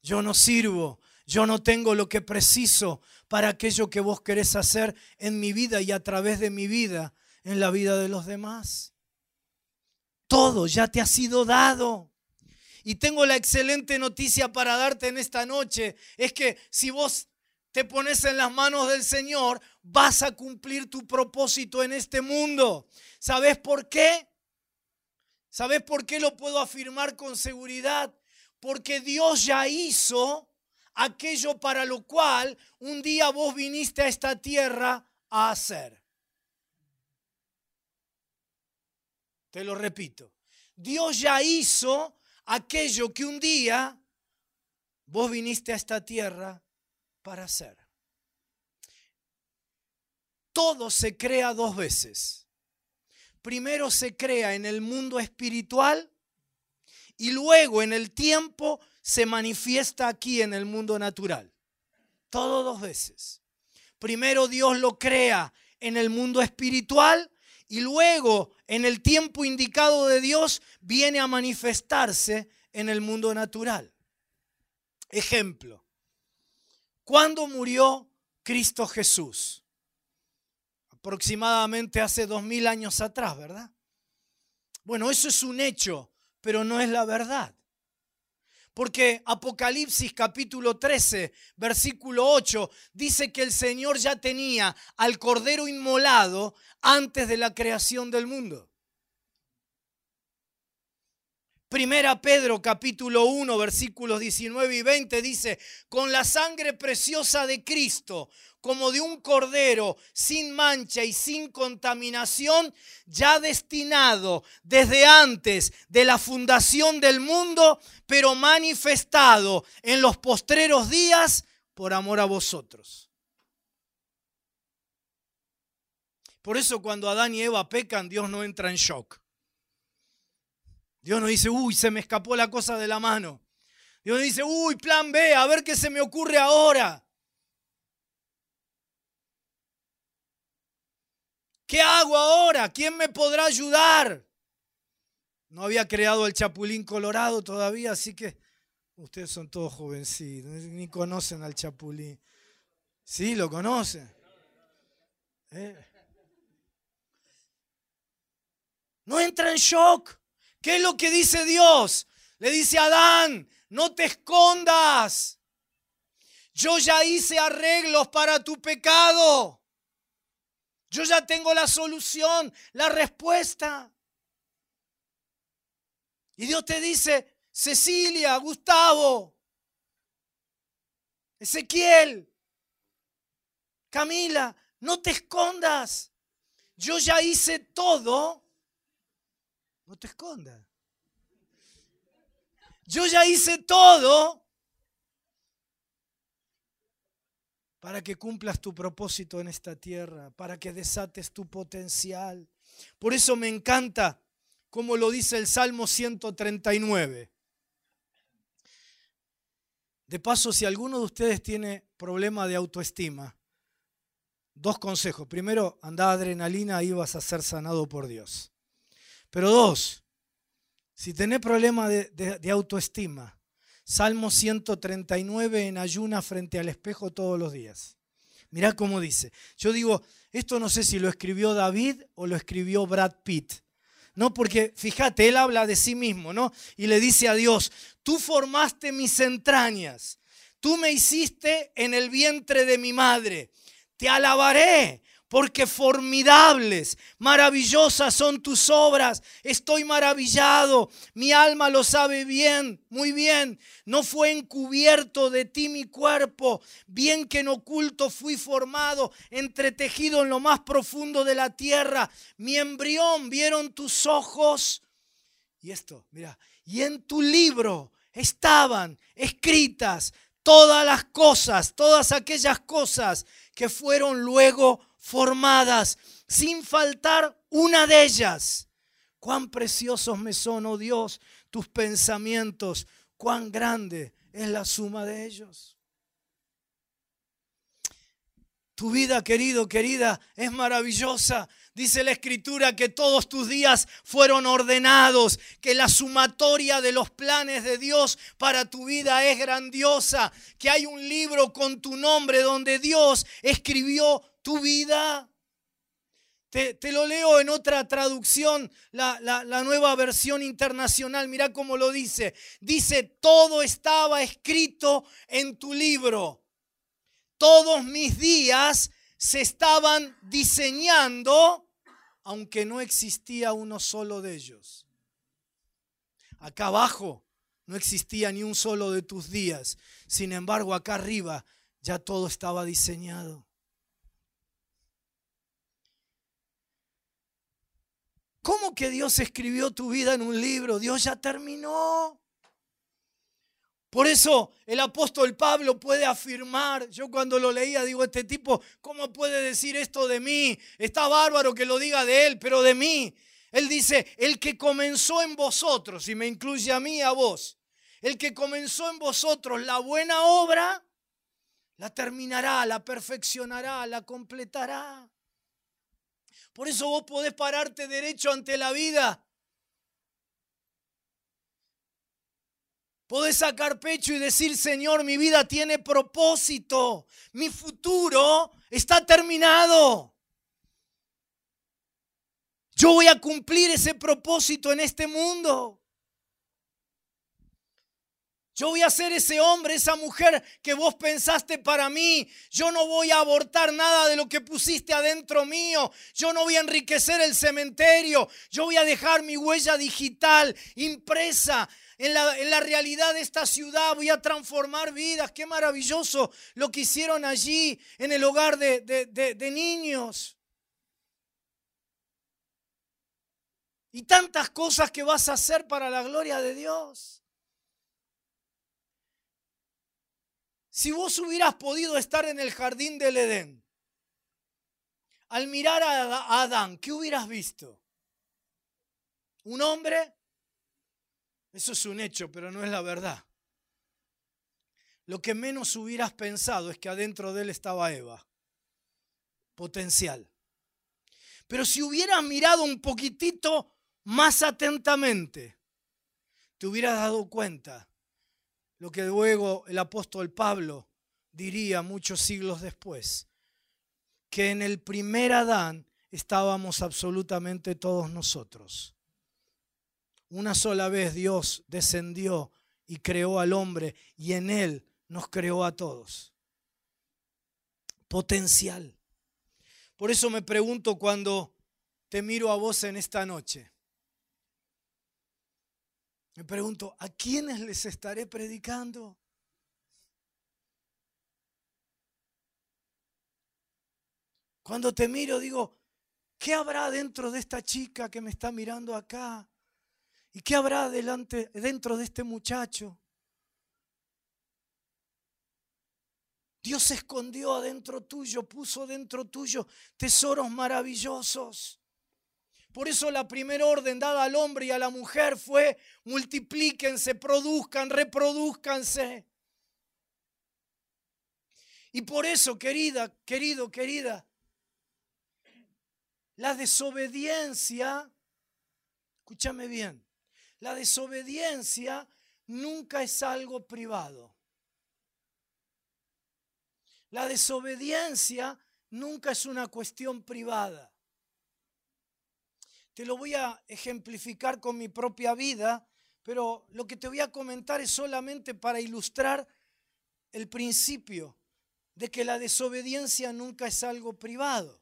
yo no sirvo, yo no tengo lo que preciso para aquello que vos querés hacer en mi vida y a través de mi vida, en la vida de los demás. Todo ya te ha sido dado. Y tengo la excelente noticia para darte en esta noche. Es que si vos te pones en las manos del Señor, vas a cumplir tu propósito en este mundo. ¿Sabes por qué? ¿Sabes por qué lo puedo afirmar con seguridad? Porque Dios ya hizo aquello para lo cual un día vos viniste a esta tierra a hacer. Te lo repito. Dios ya hizo aquello que un día vos viniste a esta tierra para hacer. Todo se crea dos veces. Primero se crea en el mundo espiritual y luego en el tiempo se manifiesta aquí en el mundo natural. Todo dos veces. Primero Dios lo crea en el mundo espiritual y luego en el tiempo indicado de Dios viene a manifestarse en el mundo natural. Ejemplo, ¿cuándo murió Cristo Jesús? Aproximadamente hace dos mil años atrás, ¿verdad? Bueno, eso es un hecho, pero no es la verdad. Porque Apocalipsis capítulo 13, versículo 8, dice que el Señor ya tenía al Cordero inmolado antes de la creación del mundo. Primera Pedro capítulo 1 versículos 19 y 20 dice, con la sangre preciosa de Cristo, como de un cordero sin mancha y sin contaminación, ya destinado desde antes de la fundación del mundo, pero manifestado en los postreros días por amor a vosotros. Por eso cuando Adán y Eva pecan, Dios no entra en shock. Dios no dice, uy, se me escapó la cosa de la mano. Dios no dice, uy, plan B, a ver qué se me ocurre ahora. ¿Qué hago ahora? ¿Quién me podrá ayudar? No había creado el chapulín colorado todavía, así que ustedes son todos jovencitos, ni conocen al chapulín. Sí, lo conocen. ¿Eh? No entra en shock. ¿Qué es lo que dice Dios? Le dice a Adán, no te escondas. Yo ya hice arreglos para tu pecado. Yo ya tengo la solución, la respuesta. Y Dios te dice, Cecilia, Gustavo, Ezequiel, Camila, no te escondas. Yo ya hice todo no te escondas. Yo ya hice todo para que cumplas tu propósito en esta tierra, para que desates tu potencial. Por eso me encanta como lo dice el Salmo 139. De paso, si alguno de ustedes tiene problema de autoestima, dos consejos. Primero, anda adrenalina y vas a ser sanado por Dios. Pero dos, si tenés problema de, autoestima, Salmo 139 en ayuna frente al espejo todos los días. Mirá cómo dice. Yo digo, esto no sé si lo escribió David o lo escribió Brad Pitt. No, porque fíjate, él habla de sí mismo, ¿no? Y le dice a Dios, tú formaste mis entrañas, tú me hiciste en el vientre de mi madre, te alabaré porque formidables, maravillosas son tus obras. Estoy maravillado, mi alma lo sabe bien, muy bien. No fue encubierto de ti mi cuerpo, bien que en oculto fui formado, entretejido en lo más profundo de la tierra. Mi embrión vieron tus ojos. Y esto, mira, y en tu libro estaban escritas todas las cosas, todas aquellas cosas que fueron luego formadas, sin faltar una de ellas. Cuán preciosos me son, oh Dios, tus pensamientos, cuán grande es la suma de ellos. Tu vida, querido, querida, es maravillosa. Dice la escritura que todos tus días fueron ordenados, que la sumatoria de los planes de Dios para tu vida es grandiosa, que hay un libro con tu nombre donde Dios escribió tu vida. Te, lo leo en otra traducción, la, la nueva versión internacional. Mira cómo lo dice. Dice, todo estaba escrito en tu libro. Todos mis días se estaban diseñando, aunque no existía uno solo de ellos. Acá abajo no existía ni un solo de tus días. Sin embargo, acá arriba ya todo estaba diseñado. ¿Cómo que Dios escribió tu vida en un libro? Dios ya terminó. Por eso el apóstol Pablo puede afirmar, yo cuando lo leía digo, este tipo, ¿cómo puede decir esto de mí? Está bárbaro que lo diga de él, pero de mí. Él dice, el que comenzó en vosotros, y me incluye a mí y a vos, el que comenzó en vosotros la buena obra, la terminará, la perfeccionará, la completará. Por eso vos podés pararte derecho ante la vida. Podés sacar pecho y decir, Señor, mi vida tiene propósito. Mi futuro está terminado. Yo voy a cumplir ese propósito en este mundo. Yo voy a ser ese hombre, esa mujer que vos pensaste para mí. Yo no voy a abortar nada de lo que pusiste adentro mío. Yo no voy a enriquecer el cementerio. Yo voy a dejar mi huella digital impresa en la, realidad de esta ciudad. Voy a transformar vidas. Qué maravilloso lo que hicieron allí en el hogar de, de niños. Y tantas cosas que vas a hacer para la gloria de Dios. Si vos hubieras podido estar en el jardín del Edén, al mirar a Adán, ¿qué hubieras visto? ¿Un hombre? Eso es un hecho, pero no es la verdad. Lo que menos hubieras pensado es que adentro de él estaba Eva. Potencial. Pero si hubieras mirado un poquitito más atentamente, te hubieras dado cuenta lo que luego el apóstol Pablo diría muchos siglos después, que en el primer Adán estábamos absolutamente todos nosotros. Una sola vez Dios descendió y creó al hombre y en él nos creó a todos. Potencial. Por eso me pregunto cuando te miro a vos en esta noche. Me pregunto, ¿a quiénes les estaré predicando? Cuando te miro digo, ¿qué habrá dentro de esta chica que me está mirando acá? ¿Y qué habrá dentro de este muchacho? Dios escondió adentro tuyo, puso dentro tuyo tesoros maravillosos. Por eso la primera orden dada al hombre y a la mujer fue multiplíquense, produzcan, reproduzcanse. Y por eso, querida, querido, querida, la desobediencia, escúchame bien, la desobediencia nunca es algo privado. La desobediencia nunca es una cuestión privada. Te lo voy a ejemplificar con mi propia vida, pero lo que te voy a comentar es solamente para ilustrar el principio de que la desobediencia nunca es algo privado.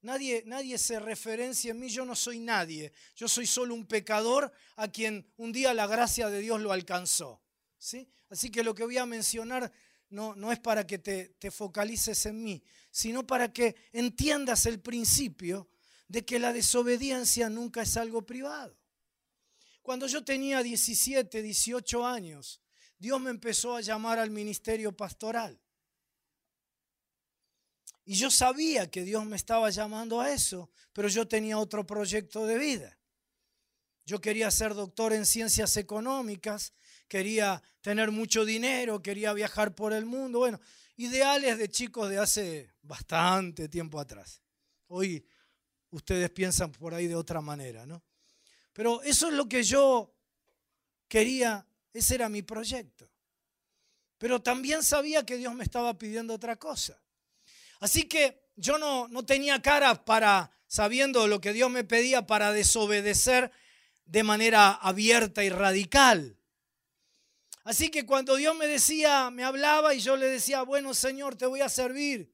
Nadie, nadie se referencia en mí, yo no soy nadie, yo soy solo un pecador a quien un día la gracia de Dios lo alcanzó. ¿sí? Así que lo que voy a mencionar no, no es para que te, te focalices en mí, sino para que entiendas el principio de que la desobediencia nunca es algo privado. Cuando yo tenía 17, 18 años, Dios me empezó a llamar al ministerio pastoral. Y yo sabía que Dios me estaba llamando a eso, pero yo tenía otro proyecto de vida. Yo quería ser doctor en ciencias económicas, quería tener mucho dinero, quería viajar por el mundo. Bueno, ideales de chicos de hace bastante tiempo atrás. Hoy ustedes piensan por ahí de otra manera, ¿no? Pero eso es lo que yo quería, ese era mi proyecto. Pero también sabía que Dios me estaba pidiendo otra cosa. Así que yo no, no tenía cara para, sabiendo lo que Dios me pedía, para desobedecer de manera abierta y radical. Así que cuando Dios me decía, me hablaba y yo le decía, bueno Señor, te voy a servir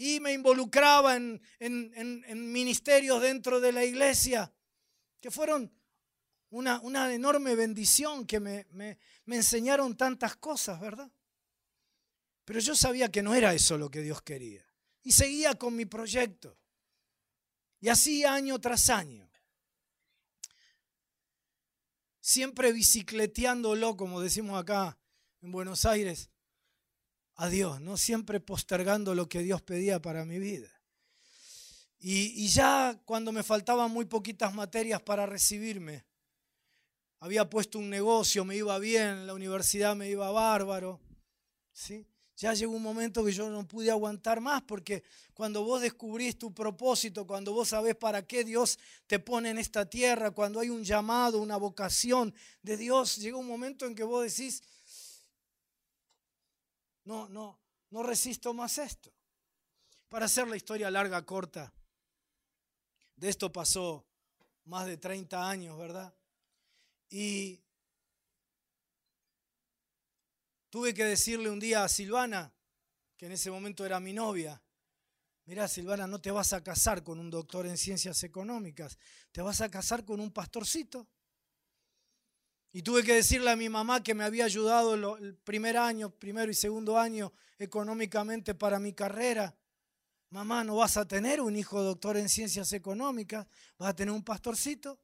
y me involucraba en, ministerios dentro de la iglesia, que fueron una, una enorme bendición, que me, me, me enseñaron tantas cosas, ¿verdad? Pero yo sabía que no era eso lo que Dios quería. Y seguía con mi proyecto. Y así año tras año. Siempre bicicleteándolo, como decimos acá en Buenos Aires, a Dios, ¿no? Siempre postergando lo que Dios pedía para mi vida. Y, ya cuando me faltaban muy poquitas materias para recibirme, había puesto un negocio, me iba bien, la universidad me iba bárbaro, ¿sí? Ya llegó un momento que yo no pude aguantar más porque cuando vos descubrís tu propósito, cuando vos sabés para qué Dios te pone en esta tierra, cuando hay un llamado, una vocación de Dios, llega un momento en que vos decís, no, no, no resisto más esto. Para hacer la historia larga, corta, de esto pasó más de 30 años, ¿verdad? Y tuve que decirle un día a Silvana, que en ese momento era mi novia, mira Silvana, no te vas a casar con un doctor en ciencias económicas, te vas a casar con un pastorcito. Y tuve que decirle a mi mamá que me había ayudado el primer año, primero y segundo año económicamente para mi carrera. Mamá, no vas a tener un hijo doctor en ciencias económicas, vas a tener un pastorcito.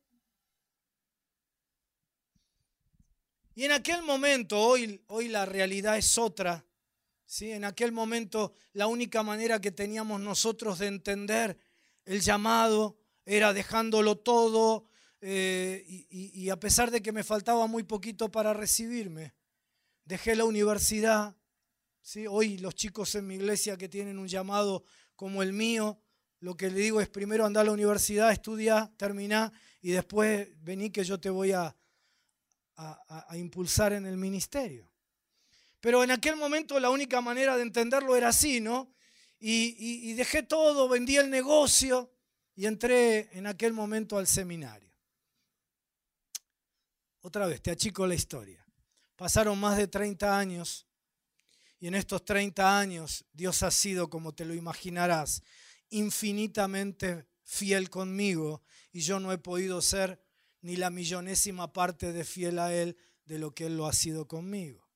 Y en aquel momento, hoy, hoy la realidad es otra. ¿sí? En aquel momento la única manera que teníamos nosotros de entender el llamado era dejándolo todo, eh, y, a pesar de que me faltaba muy poquito para recibirme, dejé la universidad. ¿sí? Hoy los chicos en mi iglesia que tienen un llamado como el mío, lo que le digo es primero andar a la universidad, estudia, termina y después vení que yo te voy a, impulsar en el ministerio. Pero en aquel momento la única manera de entenderlo era así, ¿no? y dejé todo, vendí el negocio y entré en aquel momento al seminario. Otra vez, te achico la historia. Pasaron más de 30 años y en estos 30 años Dios ha sido, como te lo imaginarás, infinitamente fiel conmigo y yo no he podido ser ni la millonésima parte de fiel a Él de lo que Él lo ha sido conmigo.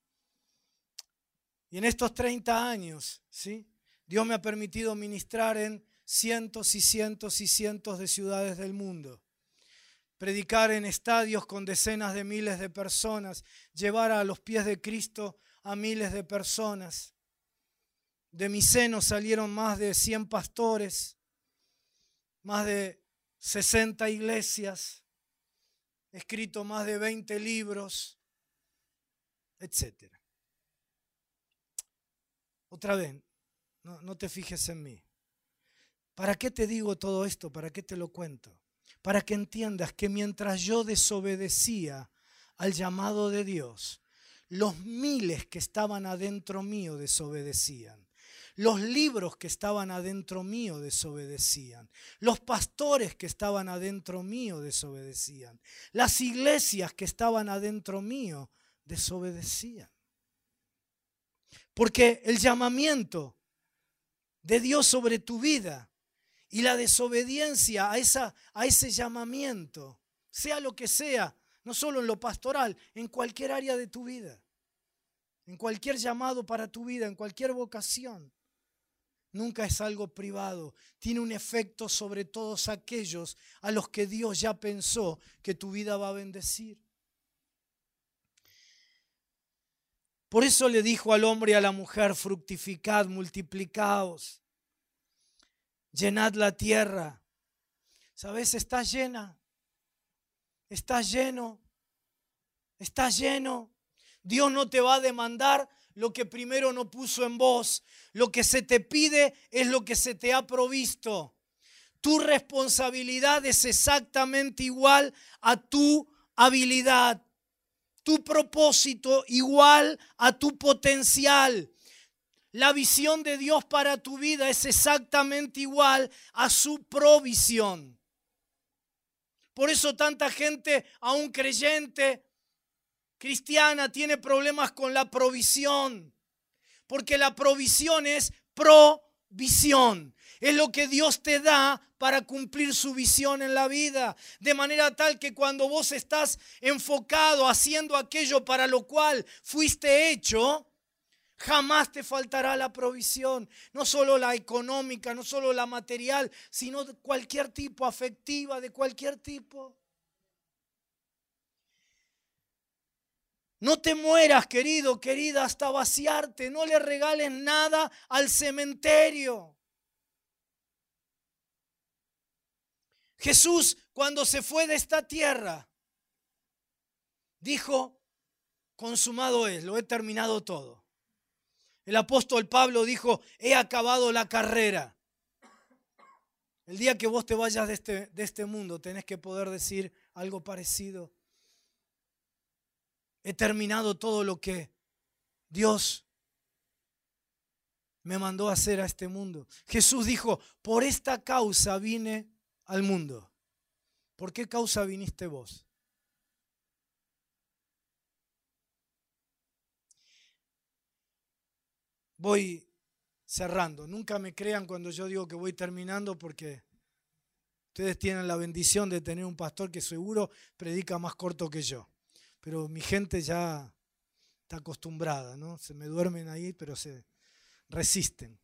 Y en estos 30 años, ¿sí? Dios me ha permitido ministrar en cientos y cientos y cientos de ciudades del mundo predicar en estadios con decenas de miles de personas, llevar a los pies de Cristo a miles de personas. De mi seno salieron más de 100 pastores, más de 60 iglesias, he escrito más de 20 libros, etc. Otra vez, no, no te fijes en mí. ¿Para qué te digo todo esto? ¿Para qué te lo cuento? Para que entiendas que mientras yo desobedecía al llamado de Dios, los miles que estaban adentro mío desobedecían. Los libros que estaban adentro mío desobedecían. Los pastores que estaban adentro mío desobedecían. Las iglesias que estaban adentro mío desobedecían. Porque el llamamiento de Dios sobre tu vida y la desobediencia a, esa, a ese llamamiento, sea lo que sea, no solo en lo pastoral, en cualquier área de tu vida, en cualquier llamado para tu vida, en cualquier vocación. Nunca es algo privado, tiene un efecto sobre todos aquellos a los que Dios ya pensó que tu vida va a bendecir. Por eso le dijo al hombre y a la mujer, fructificad, multiplicaos, llenad la tierra. ¿Sabes? Está llena, está lleno, está lleno. Dios no te va a demandar lo que primero no puso en vos. Lo que se te pide es lo que se te ha provisto. Tu responsabilidad es exactamente igual a tu habilidad tu propósito igual a tu potencial. La visión de Dios para tu vida es exactamente igual a su provisión. Por eso tanta gente, aún creyente, cristiana, tiene problemas con la provisión. Porque la provisión es provisión. Es lo que Dios te da para cumplir su visión en la vida. De manera tal que cuando vos estás enfocado haciendo aquello para lo cual fuiste hecho, jamás te faltará la provisión. No solo la económica, no solo la material, sino de cualquier tipo, afectiva, de cualquier tipo. No te mueras, querido, querida, hasta vaciarte. No le regales nada al cementerio. Jesús cuando se fue de esta tierra, dijo, consumado es, lo he terminado todo. El apóstol Pablo dijo, he acabado la carrera. El día que vos te vayas de este, de este mundo, tenés que poder decir algo parecido. He terminado todo lo que Dios me mandó hacer a este mundo. Jesús dijo, por esta causa vine al mundo. ¿Por qué causa viniste vos? Voy cerrando. Nunca me crean cuando yo digo que voy terminando porque ustedes tienen la bendición de tener un pastor que seguro predica más corto que yo. Pero mi gente ya está acostumbrada, ¿no? Se me duermen ahí, pero se resisten.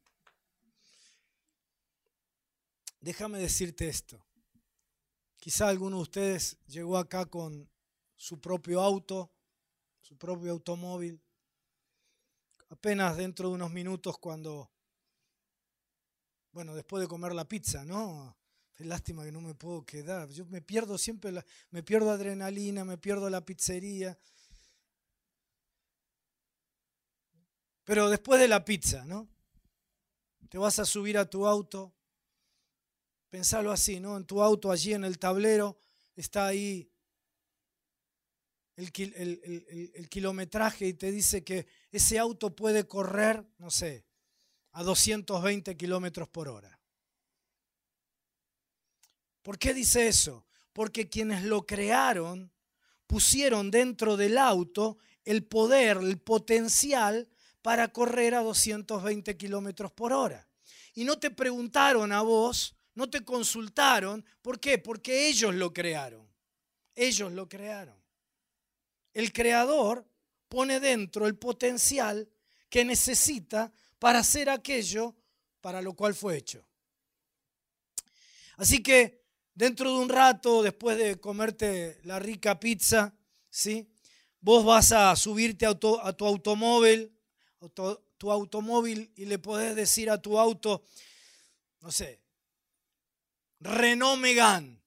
Déjame decirte esto. Quizá alguno de ustedes llegó acá con su propio auto, su propio automóvil. Apenas dentro de unos minutos cuando, bueno, después de comer la pizza, ¿no? Lástima que no me puedo quedar. Yo me pierdo siempre, me pierdo adrenalina, me pierdo la pizzería. Pero después de la pizza, ¿no? Te vas a subir a tu auto, Pensalo así, ¿no? En tu auto, allí en el tablero, está ahí el, kilometraje y te dice que ese auto puede correr, no sé, a 220 kilómetros por hora. ¿Por qué dice eso? Porque quienes lo crearon pusieron dentro del auto el poder, el potencial para correr a 220 kilómetros por hora. Y no te preguntaron a vos no te consultaron. ¿Por qué? Porque ellos lo crearon. Ellos lo crearon. El creador pone dentro el potencial que necesita para hacer aquello para lo cual fue hecho. Así que dentro de un rato, después de comerte la rica pizza, ¿sí? vos vas a subirte a tu, automóvil, tu automóvil y le podés decir a tu auto, no sé, Renault Megane.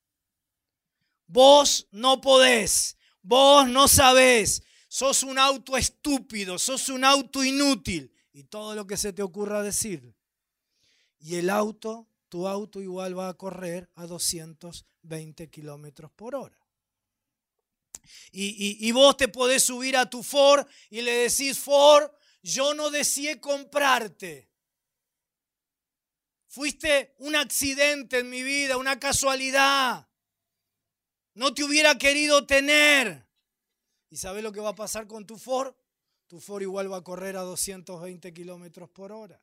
Vos no podés, vos no sabés, sos un auto estúpido, sos un auto inútil y todo lo que se te ocurra decir. Y el auto, tu auto igual va a correr a 220 kilómetros por hora. Y, y, vos te podés subir a tu Ford y le decís, Ford, yo no deseé comprarte. Fuiste un accidente en mi vida, una casualidad. No te hubiera querido tener. ¿Y sabes lo que va a pasar con tu Ford? Tu Ford igual va a correr a 220 kilómetros por hora.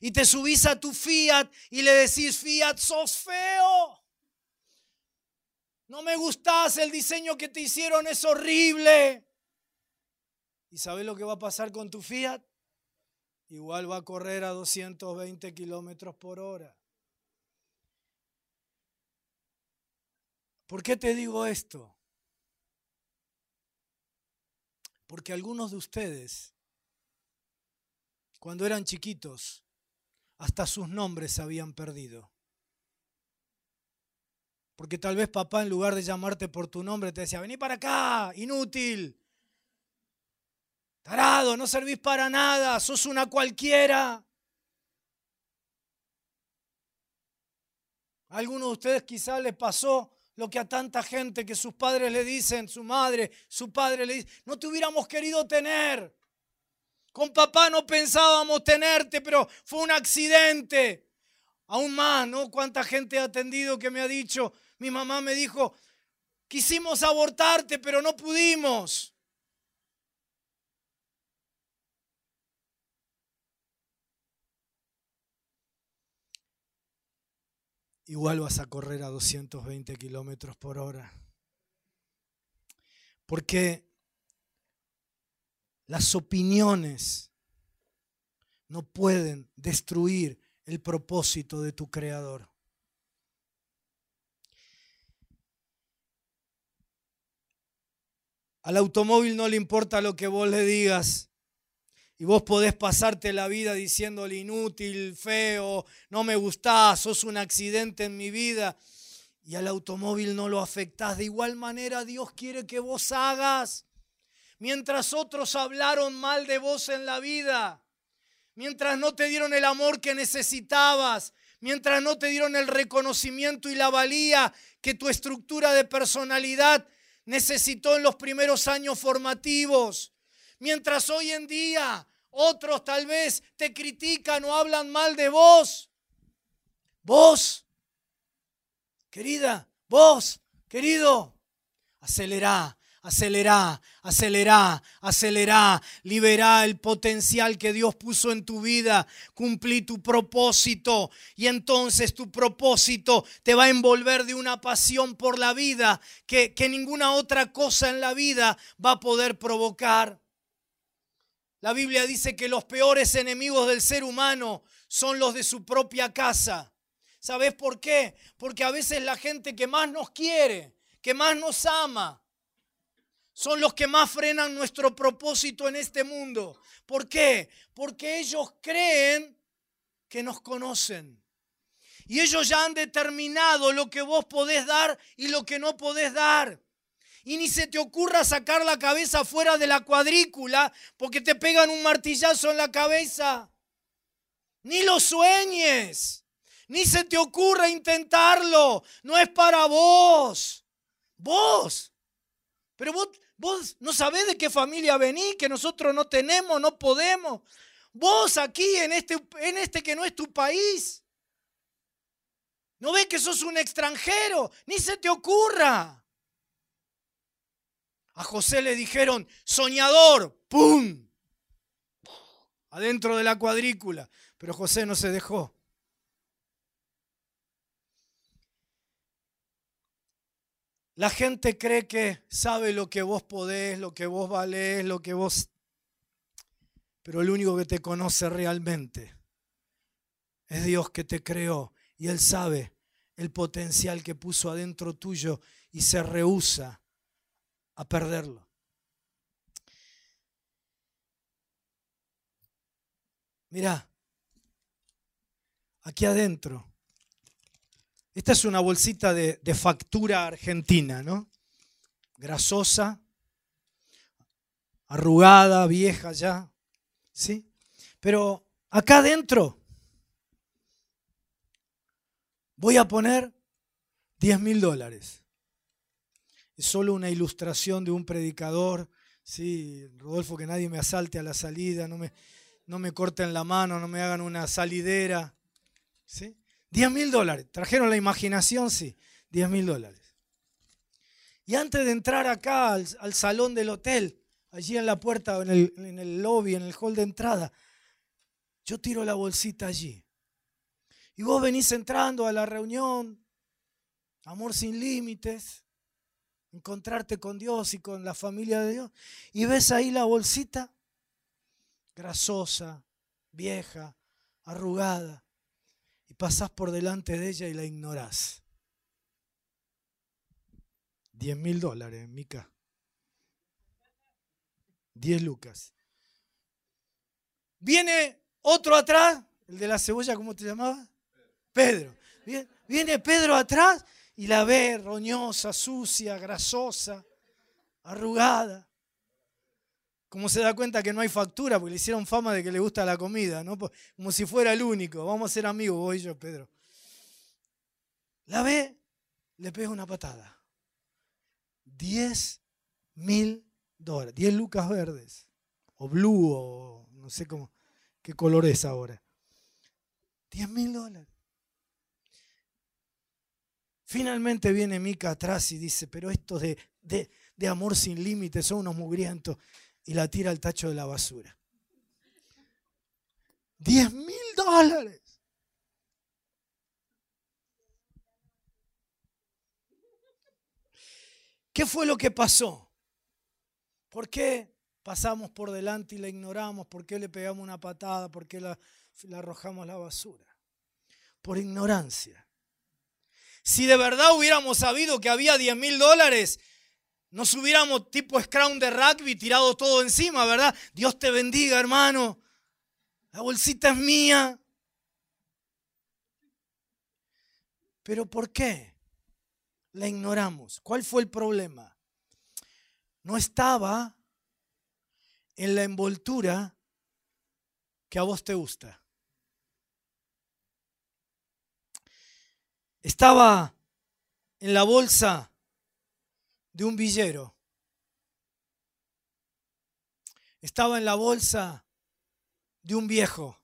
Y te subís a tu Fiat y le decís, Fiat, sos feo. No me gustás, el diseño que te hicieron es horrible. ¿Y sabes lo que va a pasar con tu Fiat? igual va a correr a 220 kilómetros por hora. ¿Por qué te digo esto? Porque algunos de ustedes, cuando eran chiquitos, hasta sus nombres se habían perdido. Porque tal vez papá en lugar de llamarte por tu nombre te decía, vení para acá, inútil, Tarado, no servís para nada, sos una cualquiera. A algunos de ustedes quizás les pasó lo que a tanta gente que sus padres le dicen, su madre, su padre le dice, no te hubiéramos querido tener. Con papá no pensábamos tenerte, pero fue un accidente. Aún más, ¿no? Cuánta gente ha atendido que me ha dicho, mi mamá me dijo, quisimos abortarte, pero no pudimos. Igual vas a correr a 220 kilómetros por hora. Porque las opiniones no pueden destruir el propósito de tu creador. Al automóvil no le importa lo que vos le digas, y vos podés pasarte la vida diciéndole inútil, feo, no me gustás, sos un accidente en mi vida. Y al automóvil no lo afectás. De igual manera Dios quiere que vos hagas. Mientras otros hablaron mal de vos en la vida, mientras no te dieron el amor que necesitabas, mientras no te dieron el reconocimiento y la valía que tu estructura de personalidad necesitó en los primeros años formativos. Mientras hoy en día otros tal vez te critican o hablan mal de vos. Vos, querida, vos, querido, acelera, acelera, acelera, acelera, libera el potencial que Dios puso en tu vida, cumplí tu propósito y entonces tu propósito te va a envolver de una pasión por la vida que, que ninguna otra cosa en la vida va a poder provocar. La Biblia dice que los peores enemigos del ser humano son los de su propia casa. ¿Sabes por qué? Porque a veces la gente que más nos quiere, que más nos ama, son los que más frenan nuestro propósito en este mundo. ¿Por qué? Porque ellos creen que nos conocen. Y ellos ya han determinado lo que vos podés dar y lo que no podés dar. Y ni se te ocurra sacar la cabeza fuera de la cuadrícula porque te pegan un martillazo en la cabeza. Ni lo sueñes. Ni se te ocurra intentarlo. No es para vos. Vos. Pero vos, vos no sabés de qué familia venís, que nosotros no tenemos, no podemos. Vos aquí en este, en este que no es tu país. ¿No ves que sos un extranjero? Ni se te ocurra. A José le dijeron, soñador, ¡pum! Adentro de la cuadrícula. Pero José no se dejó. La gente cree que sabe lo que vos podés, lo que vos valés, lo que vos... Pero el único que te conoce realmente es Dios que te creó y Él sabe el potencial que puso adentro tuyo y se rehúsa a perderlo. Mira, aquí adentro, esta es una bolsita de, de factura argentina, ¿no? Grasosa, arrugada, vieja ya, ¿sí? Pero acá adentro voy a poner 10 mil dólares. Es solo una ilustración de un predicador. Sí, Rodolfo, que nadie me asalte a la salida, no me, no me corten la mano, no me hagan una salidera. ¿Sí? 10 mil dólares. Trajeron la imaginación, sí. 10 mil dólares. Y antes de entrar acá al, salón del hotel, allí en la puerta, en el, en el lobby, en el hall de entrada, yo tiro la bolsita allí. Y vos venís entrando a la reunión, amor sin límites, encontrarte con Dios y con la familia de Dios, y ves ahí la bolsita grasosa, vieja, arrugada, y pasás por delante de ella y la ignorás. 10 mil dólares, Mica. 10 lucas. Viene otro atrás, el de la cebolla, ¿cómo te llamaba? Pedro. Viene Pedro atrás y la ve roñosa, sucia, grasosa, arrugada. Como se da cuenta que no hay factura, porque le hicieron fama de que le gusta la comida, ¿no? Como si fuera el único. Vamos a ser amigos, vos y yo, Pedro. La ve, le pega una patada. 10 mil dólares, 10 lucas verdes, o blue, o no sé cómo, qué color es ahora. 10 mil dólares. Finalmente viene Mica atrás y dice, pero esto de, de, de amor sin límites son unos mugrientos, y la tira al tacho de la basura. 10 mil dólares. ¿Qué fue lo que pasó? ¿Por qué pasamos por delante y la ignoramos? ¿Por qué le pegamos una patada? ¿Por qué la, arrojamos a la basura? Por ignorancia. Si de verdad hubiéramos sabido que había 10 mil dólares, nos hubiéramos tipo scrum de rugby tirado todo encima, ¿verdad? Dios te bendiga, hermano. La bolsita es mía. Pero ¿por qué? la ignoramos. ¿Cuál fue el problema? No estaba en la envoltura que a vos te gusta. Estaba en la bolsa de un villero. Estaba en la bolsa de un viejo.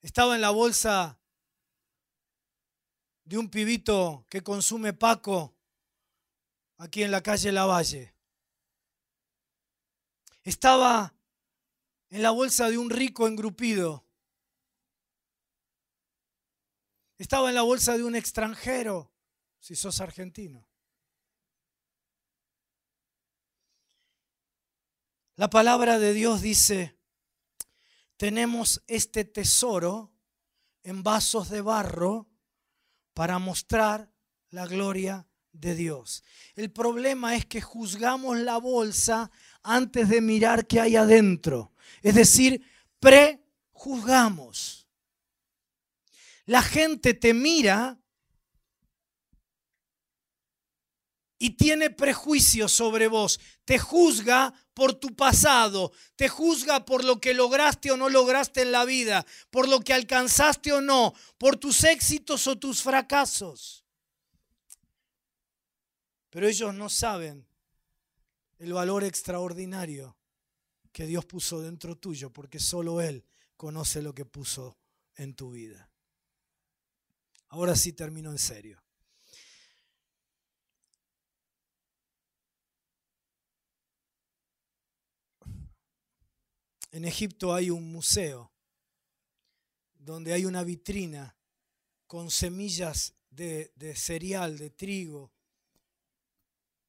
Estaba en la bolsa de un pibito que consume Paco aquí en la calle Lavalle. Estaba en la bolsa de un rico engrupido. Estaba en la bolsa de un extranjero, si sos argentino. La palabra de Dios dice, tenemos este tesoro en vasos de barro para mostrar la gloria de Dios. El problema es que juzgamos la bolsa antes de mirar qué hay adentro. Es decir, prejuzgamos. La gente te mira y tiene prejuicios sobre vos. Te juzga por tu pasado, te juzga por lo que lograste o no lograste en la vida, por lo que alcanzaste o no, por tus éxitos o tus fracasos. Pero ellos no saben el valor extraordinario que Dios puso dentro tuyo, porque solo Él conoce lo que puso en tu vida. Ahora sí termino en serio. En Egipto hay un museo donde hay una vitrina con semillas de, cereal, de trigo,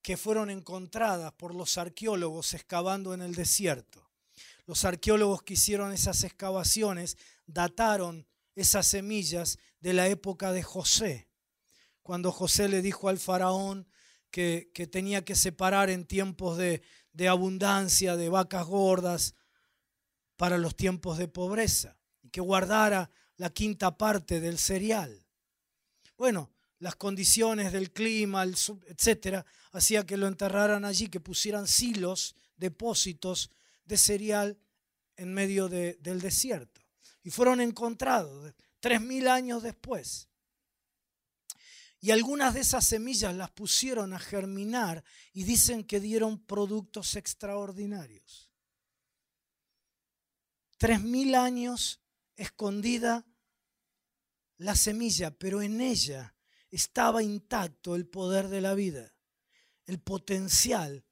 que fueron encontradas por los arqueólogos excavando en el desierto. Los arqueólogos que hicieron esas excavaciones dataron esas semillas de la época de José, cuando José le dijo al faraón que, tenía que separar en tiempos de, de abundancia, de vacas gordas, para los tiempos de pobreza y que guardara la quinta parte del cereal. Bueno, las condiciones del clima, etcétera, hacía que lo enterraran allí, que pusieran silos, depósitos de cereal en medio del desierto. Y fueron encontrados tres mil años después. Y algunas de esas semillas las pusieron a germinar y dicen que dieron productos extraordinarios. Tres mil años escondida la semilla, pero en ella estaba intacto el poder de la vida, el potencial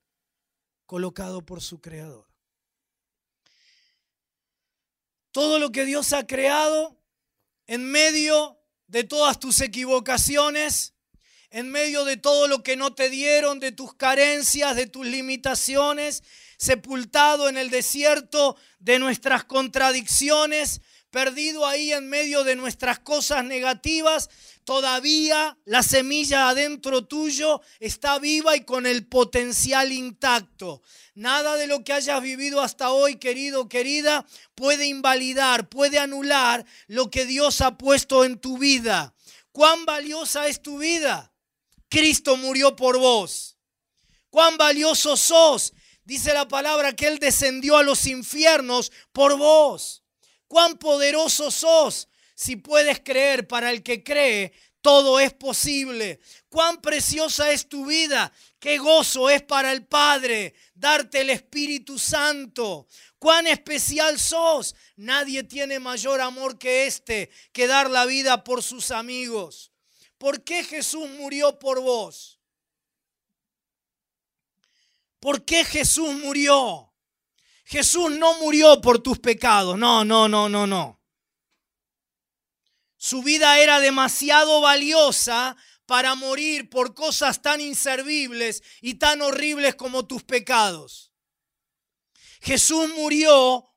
colocado por su creador. Todo lo que Dios ha creado en medio de todas tus equivocaciones, en medio de todo lo que no te dieron, de tus carencias, de tus limitaciones, sepultado en el desierto de nuestras contradicciones, perdido ahí en medio de nuestras cosas negativas, todavía la semilla adentro tuyo está viva y con el potencial intacto. Nada de lo que hayas vivido hasta hoy, querido, querida, puede invalidar, puede anular lo que Dios ha puesto en tu vida. ¿Cuán valiosa es tu vida? Cristo murió por vos. ¿Cuán valioso sos? Dice la palabra que Él descendió a los infiernos por vos. ¿Cuán poderoso sos? Si puedes creer, para el que cree, todo es posible. Cuán preciosa es tu vida. Qué gozo es para el Padre darte el Espíritu Santo. Cuán especial sos. Nadie tiene mayor amor que este, que dar la vida por sus amigos. ¿Por qué Jesús murió por vos? ¿Por qué Jesús murió? Jesús no murió por tus pecados. No, no, no, no, no. Su vida era demasiado valiosa para morir por cosas tan inservibles y tan horribles como tus pecados. Jesús murió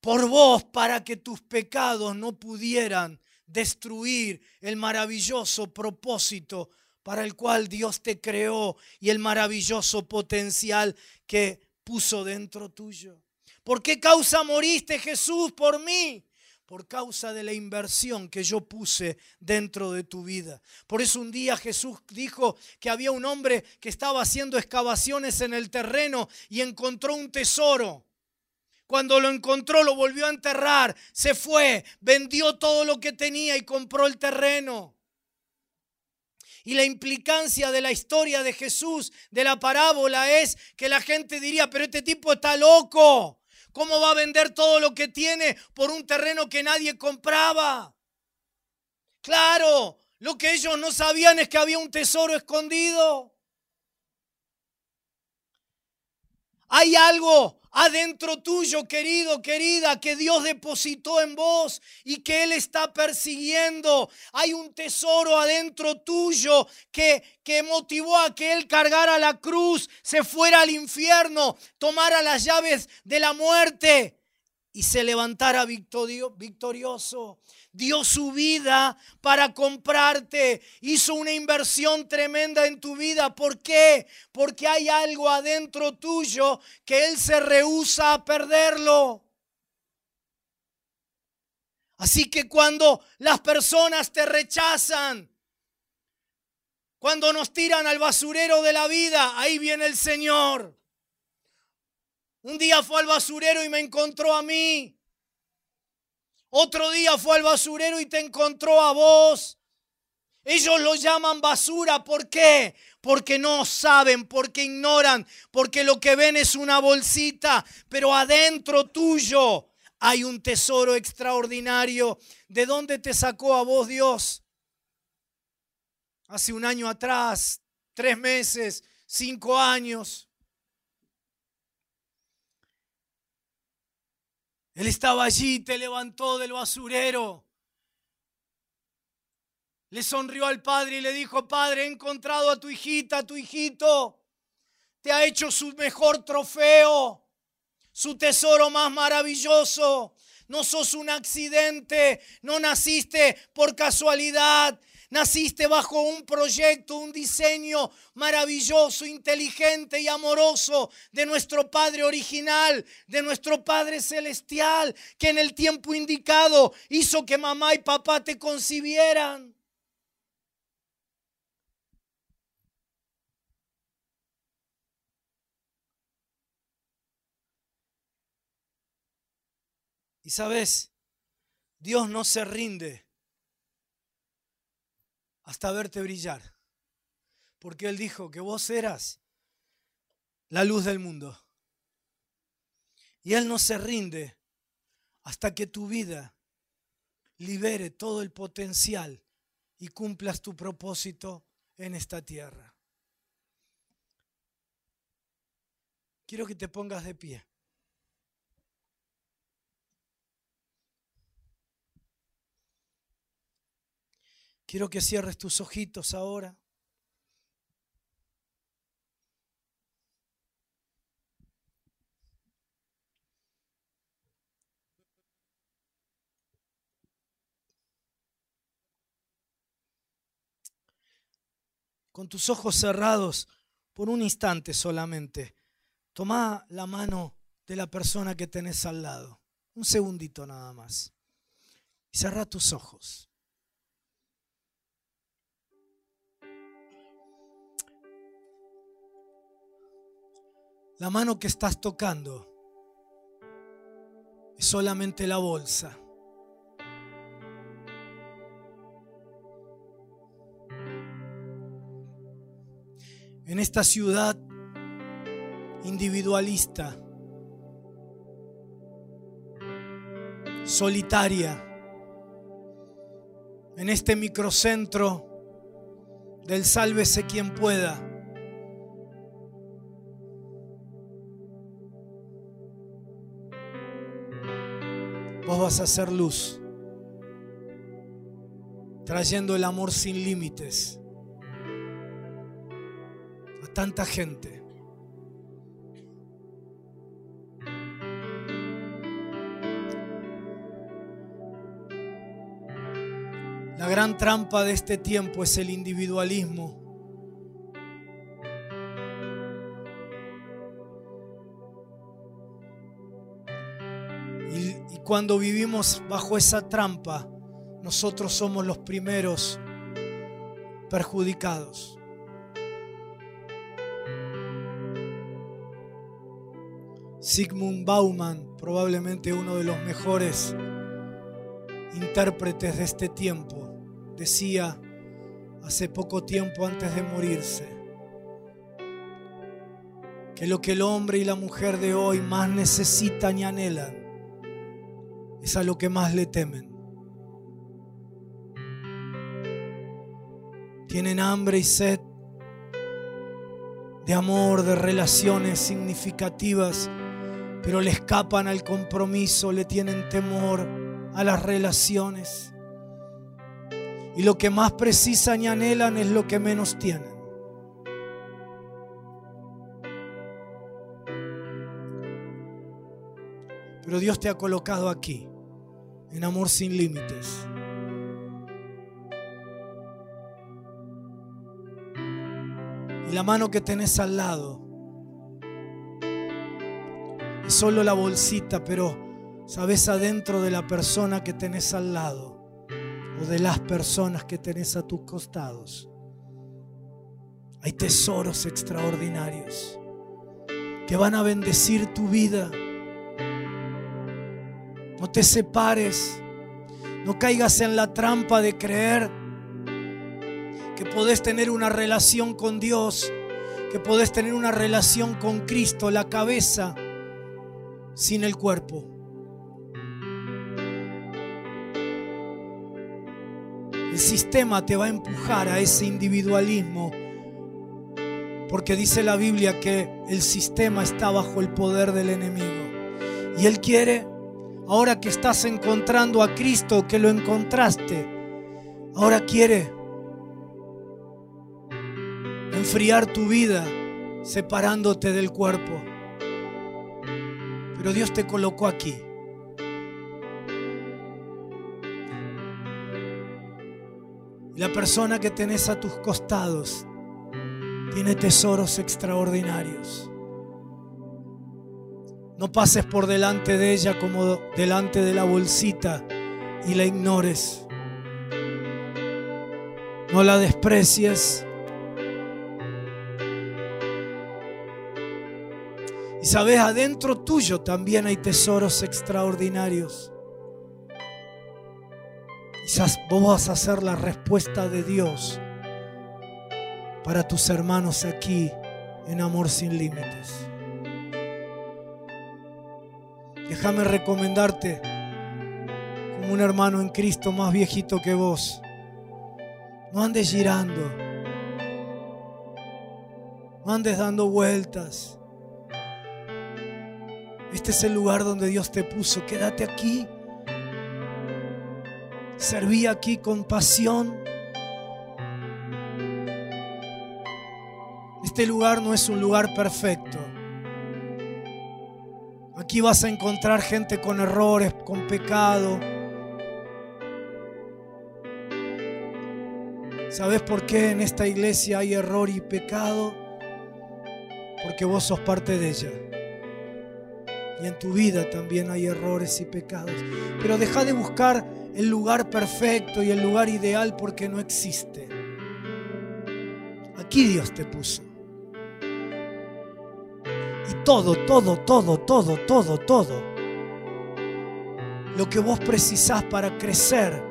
por vos para que tus pecados no pudieran destruir el maravilloso propósito para el cual Dios te creó y el maravilloso potencial que puso dentro tuyo. ¿Por qué causa moriste Jesús por mí? Por causa de la inversión que yo puse dentro de tu vida. Por eso un día Jesús dijo que había un hombre que estaba haciendo excavaciones en el terreno y encontró un tesoro. Cuando lo encontró, lo volvió a enterrar, se fue, vendió todo lo que tenía y compró el terreno. Y la implicancia de la historia de Jesús, de la parábola, es que la gente diría, pero este tipo está loco. ¿Cómo va a vender todo lo que tiene por un terreno que nadie compraba? Claro, lo que ellos no sabían es que había un tesoro escondido. Hay algo adentro tuyo, querido, querida, que Dios depositó en vos y que Él está persiguiendo. Hay un tesoro adentro tuyo que, que motivó a que Él cargara la cruz, se fuera al infierno, tomara las llaves de la muerte y se levantara victorioso dio su vida para comprarte, hizo una inversión tremenda en tu vida. ¿Por qué? Porque hay algo adentro tuyo que Él se rehúsa a perderlo. Así que cuando las personas te rechazan, cuando nos tiran al basurero de la vida, ahí viene el Señor. Un día fue al basurero y me encontró a mí. Otro día fue al basurero y te encontró a vos. Ellos lo llaman basura. ¿Por qué? Porque no saben, porque ignoran, porque lo que ven es una bolsita, pero adentro tuyo hay un tesoro extraordinario. ¿De dónde te sacó a vos Dios? Hace un año atrás, tres meses, cinco años. Él estaba allí, te levantó del basurero. Le sonrió al padre y le dijo, padre, he encontrado a tu hijita, a tu hijito. Te ha hecho su mejor trofeo, su tesoro más maravilloso. No sos un accidente, no naciste por casualidad, Naciste bajo un proyecto, un diseño maravilloso, inteligente y amoroso de nuestro Padre original, de nuestro Padre celestial, que en el tiempo indicado hizo que mamá y papá te concibieran. Y sabes, Dios no se rinde hasta verte brillar. Porque Él dijo que vos eras la luz del mundo. Y Él no se rinde hasta que tu vida libere todo el potencial y cumplas tu propósito en esta tierra. Quiero que te pongas de pie. Quiero que cierres tus ojitos ahora. Con tus ojos cerrados por un instante solamente, toma la mano de la persona que tenés al lado. Un segundito nada más. Y cerra tus ojos. La mano que estás tocando es solamente la bolsa. En esta ciudad individualista, solitaria, en este microcentro del sálvese quien pueda. Vas a hacer luz, trayendo el amor sin límites a tanta gente. La gran trampa de este tiempo es el individualismo. Cuando vivimos bajo esa trampa, nosotros somos los primeros perjudicados. Sigmund Bauman, probablemente uno de los mejores intérpretes de este tiempo, decía hace poco tiempo antes de morirse que lo que el hombre y la mujer de hoy más necesitan y anhelan es a lo que más le temen. Tienen hambre y sed de amor, de relaciones significativas pero le escapan al compromiso, le tienen temor a las relaciones. Y lo que más precisan y anhelan es lo que menos tienen. Pero Dios te ha colocado aquí, en amor sin límites. Y la mano que tenés al lado solo la bolsita, pero sabes adentro de la persona que tenés al lado o de las personas que tenés a tus costados. Hay tesoros extraordinarios que van a bendecir tu vida. No te separes, no caigas en la trampa de creer que podés tener una relación con Dios, que podés tener una relación con Cristo, la cabeza sin el cuerpo. El sistema te va a empujar a ese individualismo porque dice la Biblia que el sistema está bajo el poder del enemigo. Y Él quiere, ahora que estás encontrando a Cristo, que lo encontraste, ahora quiere enfriar tu vida separándote del cuerpo. Pero Dios te colocó aquí. La persona que tenés a tus costados tiene tesoros extraordinarios. No pases por delante de ella como delante de la bolsita y la ignores. No la desprecies. Y sabes, adentro tuyo también hay tesoros extraordinarios. Quizás vos vas a ser la respuesta de Dios para tus hermanos aquí en Amor sin Límites. Déjame recomendarte como un hermano en Cristo más viejito que vos. No andes girando. No andes dando vueltas. Este es el lugar donde Dios te puso. Quédate aquí. Serví aquí con pasión. Este lugar no es un lugar perfecto. Aquí vas a encontrar gente con errores, con pecado. ¿Sabes por qué en esta iglesia hay error y pecado? Porque vos sos parte de ella. Y en tu vida también hay errores y pecados. Pero deja de buscar el lugar perfecto y el lugar ideal porque no existe. Aquí Dios te puso todo, todo, todo, todo, todo, todo. Lo que vos precisás para crecer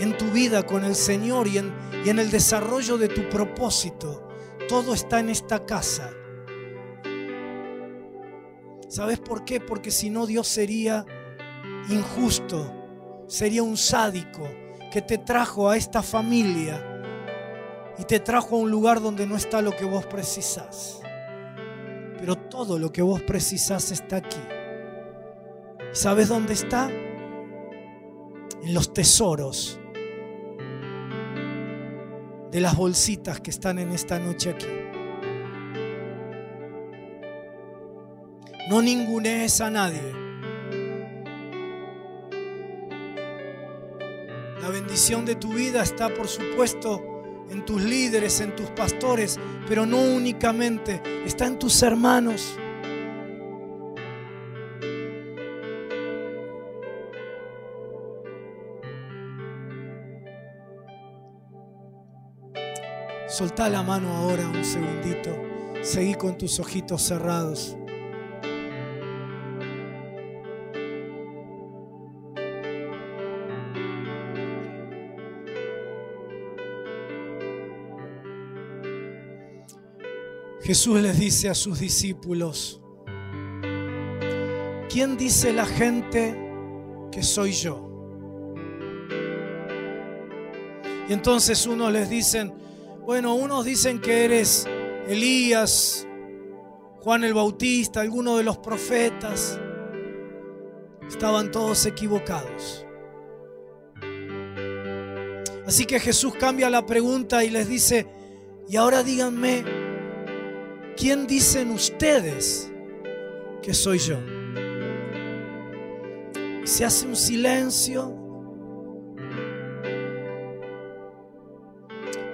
en tu vida con el Señor y en, el desarrollo de tu propósito, todo está en esta casa. ¿Sabes por qué? Porque si no Dios sería injusto, sería un sádico que te trajo a esta familia y te trajo a un lugar donde no está lo que vos precisás. Pero todo lo que vos precisás está aquí. ¿Sabes dónde está? En los tesoros de las bolsitas que están en esta noche aquí. No ningunees a nadie. La bendición de tu vida está, por supuesto, en tus líderes, en tus pastores, pero no únicamente, está en tus hermanos. Soltá la mano ahora un segundito. Seguí con tus ojitos cerrados. Jesús les dice a sus discípulos, ¿quién dice la gente que soy yo? Y entonces unos les dicen, bueno, unos dicen que eres Elías, Juan el Bautista, alguno de los profetas. Estaban todos equivocados. Así que Jesús cambia la pregunta y les dice, y ahora díganme, ¿quién dicen ustedes que soy yo? Se hace un silencio.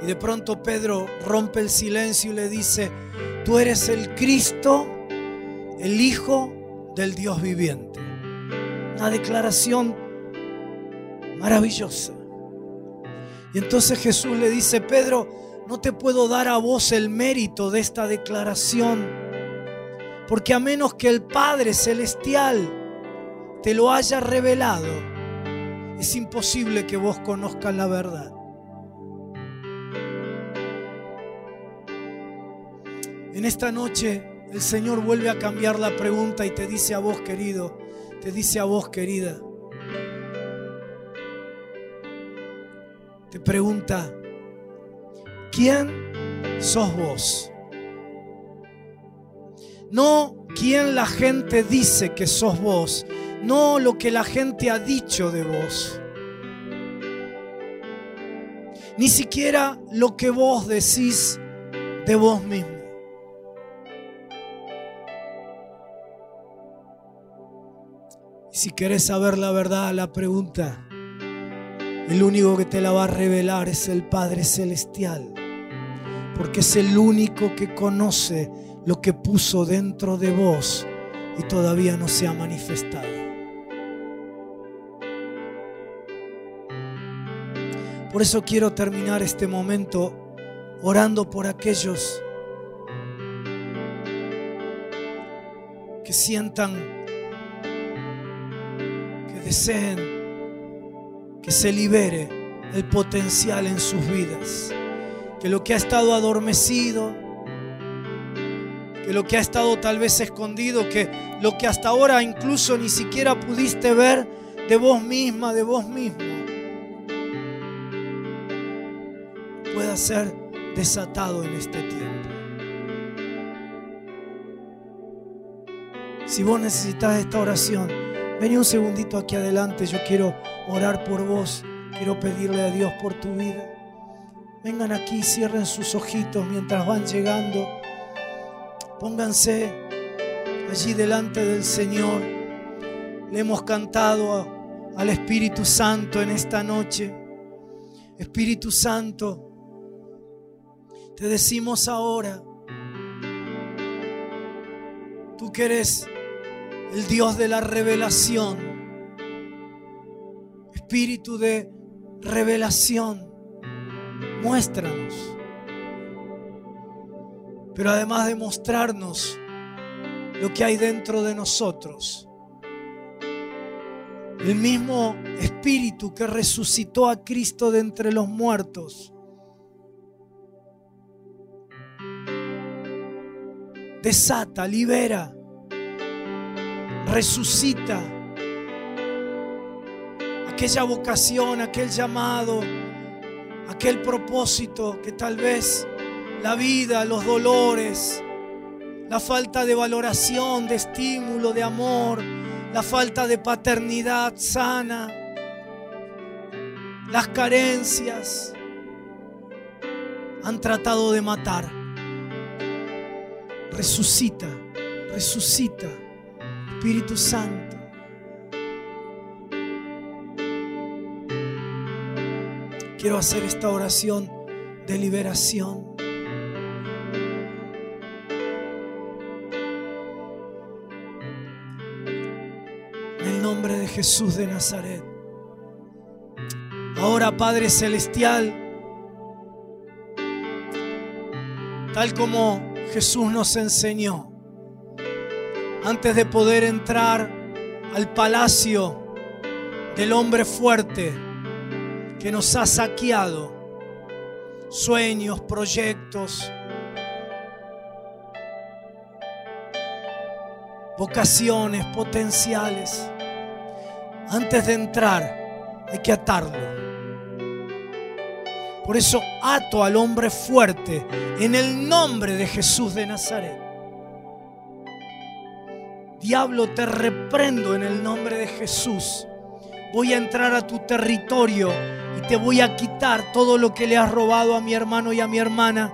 Y de pronto Pedro rompe el silencio y le dice, tú eres el Cristo, el Hijo del Dios viviente. Una declaración maravillosa. Y entonces Jesús le dice, Pedro, no te puedo dar a vos el mérito de esta declaración, porque a menos que el Padre Celestial te lo haya revelado, es imposible que vos conozcas la verdad. En esta noche el Señor vuelve a cambiar la pregunta y te dice a vos, querido, te dice a vos, querida, te pregunta, ¿quién sos vos? No quién la gente dice que sos vos, no lo que la gente ha dicho de vos, ni siquiera lo que vos decís de vos mismo. Si querés saber la verdad, la pregunta, el único que te la va a revelar es el Padre Celestial porque es el único que conoce lo que puso dentro de vos y todavía no se ha manifestado. Por eso quiero terminar este momento orando por aquellos que sientan, que deseen que se libere el potencial en sus vidas. Que lo que ha estado adormecido, que lo que ha estado tal vez escondido, que lo que hasta ahora incluso ni siquiera pudiste ver de vos misma, de vos mismo, pueda ser desatado en este tiempo. Si vos necesitas esta oración, vení un segundito aquí adelante, yo quiero orar por vos, quiero pedirle a Dios por tu vida. Vengan aquí, cierren sus ojitos mientras van llegando. Pónganse allí delante del Señor. Le hemos cantado al Espíritu Santo en esta noche. Espíritu Santo, te decimos ahora, tú que eres el Dios de la revelación, Espíritu de revelación, muéstranos pero además de mostrarnos lo que hay dentro de nosotros. El mismo Espíritu que resucitó a Cristo de entre los muertos. Desata, libera, resucita aquella vocación, aquel llamado, aquel propósito que tal vez la vida, los dolores, la falta de valoración, de estímulo, de amor, la falta de paternidad sana, las carencias han tratado de matar. Resucita, resucita, Espíritu Santo. Quiero hacer esta oración de liberación. Jesús de Nazaret. Ahora, Padre Celestial, tal como Jesús nos enseñó, antes de poder entrar al palacio del hombre fuerte que nos ha saqueado, sueños, proyectos, vocaciones potenciales antes de entrar hay que atarlo. Por eso ato al hombre fuerte en el nombre de Jesús de Nazaret. Diablo, te reprendo en el nombre de Jesús. Voy a entrar a tu territorio y te voy a quitar todo lo que le has robado a mi hermano y a mi hermana.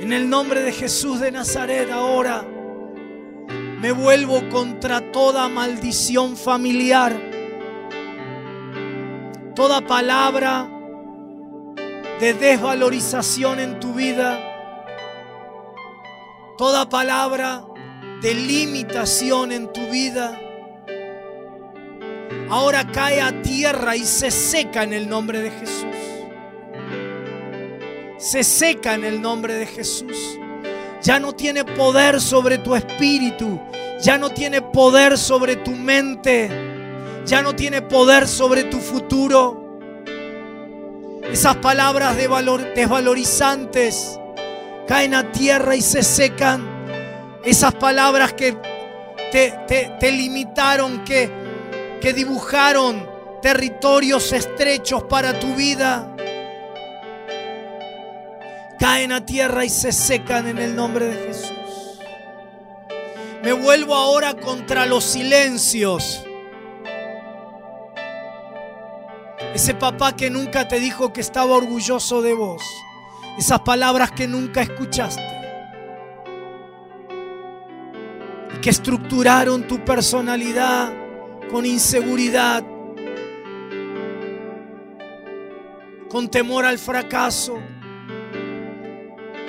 En el nombre de Jesús de Nazaret ahora me vuelvo contra toda maldición familiar, toda palabra de desvalorización en tu vida, toda palabra de limitación en tu vida. Ahora cae a tierra y se seca en el nombre de Jesús se seca en el nombre de Jesús. Ya no tiene poder sobre tu espíritu, ya no tiene poder sobre tu mente, ya no tiene poder sobre tu futuro. Esas palabras de valor, desvalorizantes caen a tierra y se secan. Esas palabras que te, te limitaron, que, que dibujaron territorios estrechos para tu vida caen a tierra y se secan en el nombre de Jesús. Me vuelvo ahora contra los silencios. Ese papá que nunca te dijo que estaba orgulloso de vos. Esas palabras que nunca escuchaste. Que estructuraron tu personalidad con inseguridad. Con temor al fracaso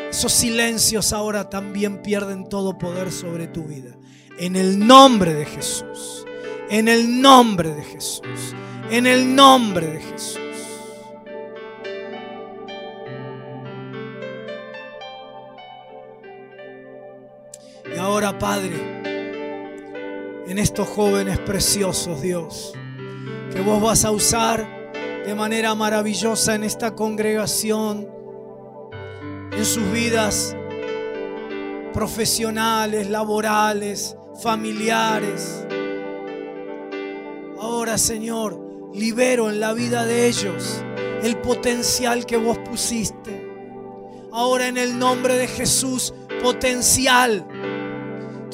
esos silencios ahora también pierden todo poder sobre tu vida. En el nombre de Jesús. En el nombre de Jesús. En el nombre de Jesús. Ahora, Padre, en estos jóvenes preciosos, Dios, que vos vas a usar de manera maravillosa en esta congregación, en sus vidas profesionales, laborales, familiares. Ahora, Señor, libero en la vida de ellos el potencial que vos pusiste. Ahora en el nombre de Jesús, potencial.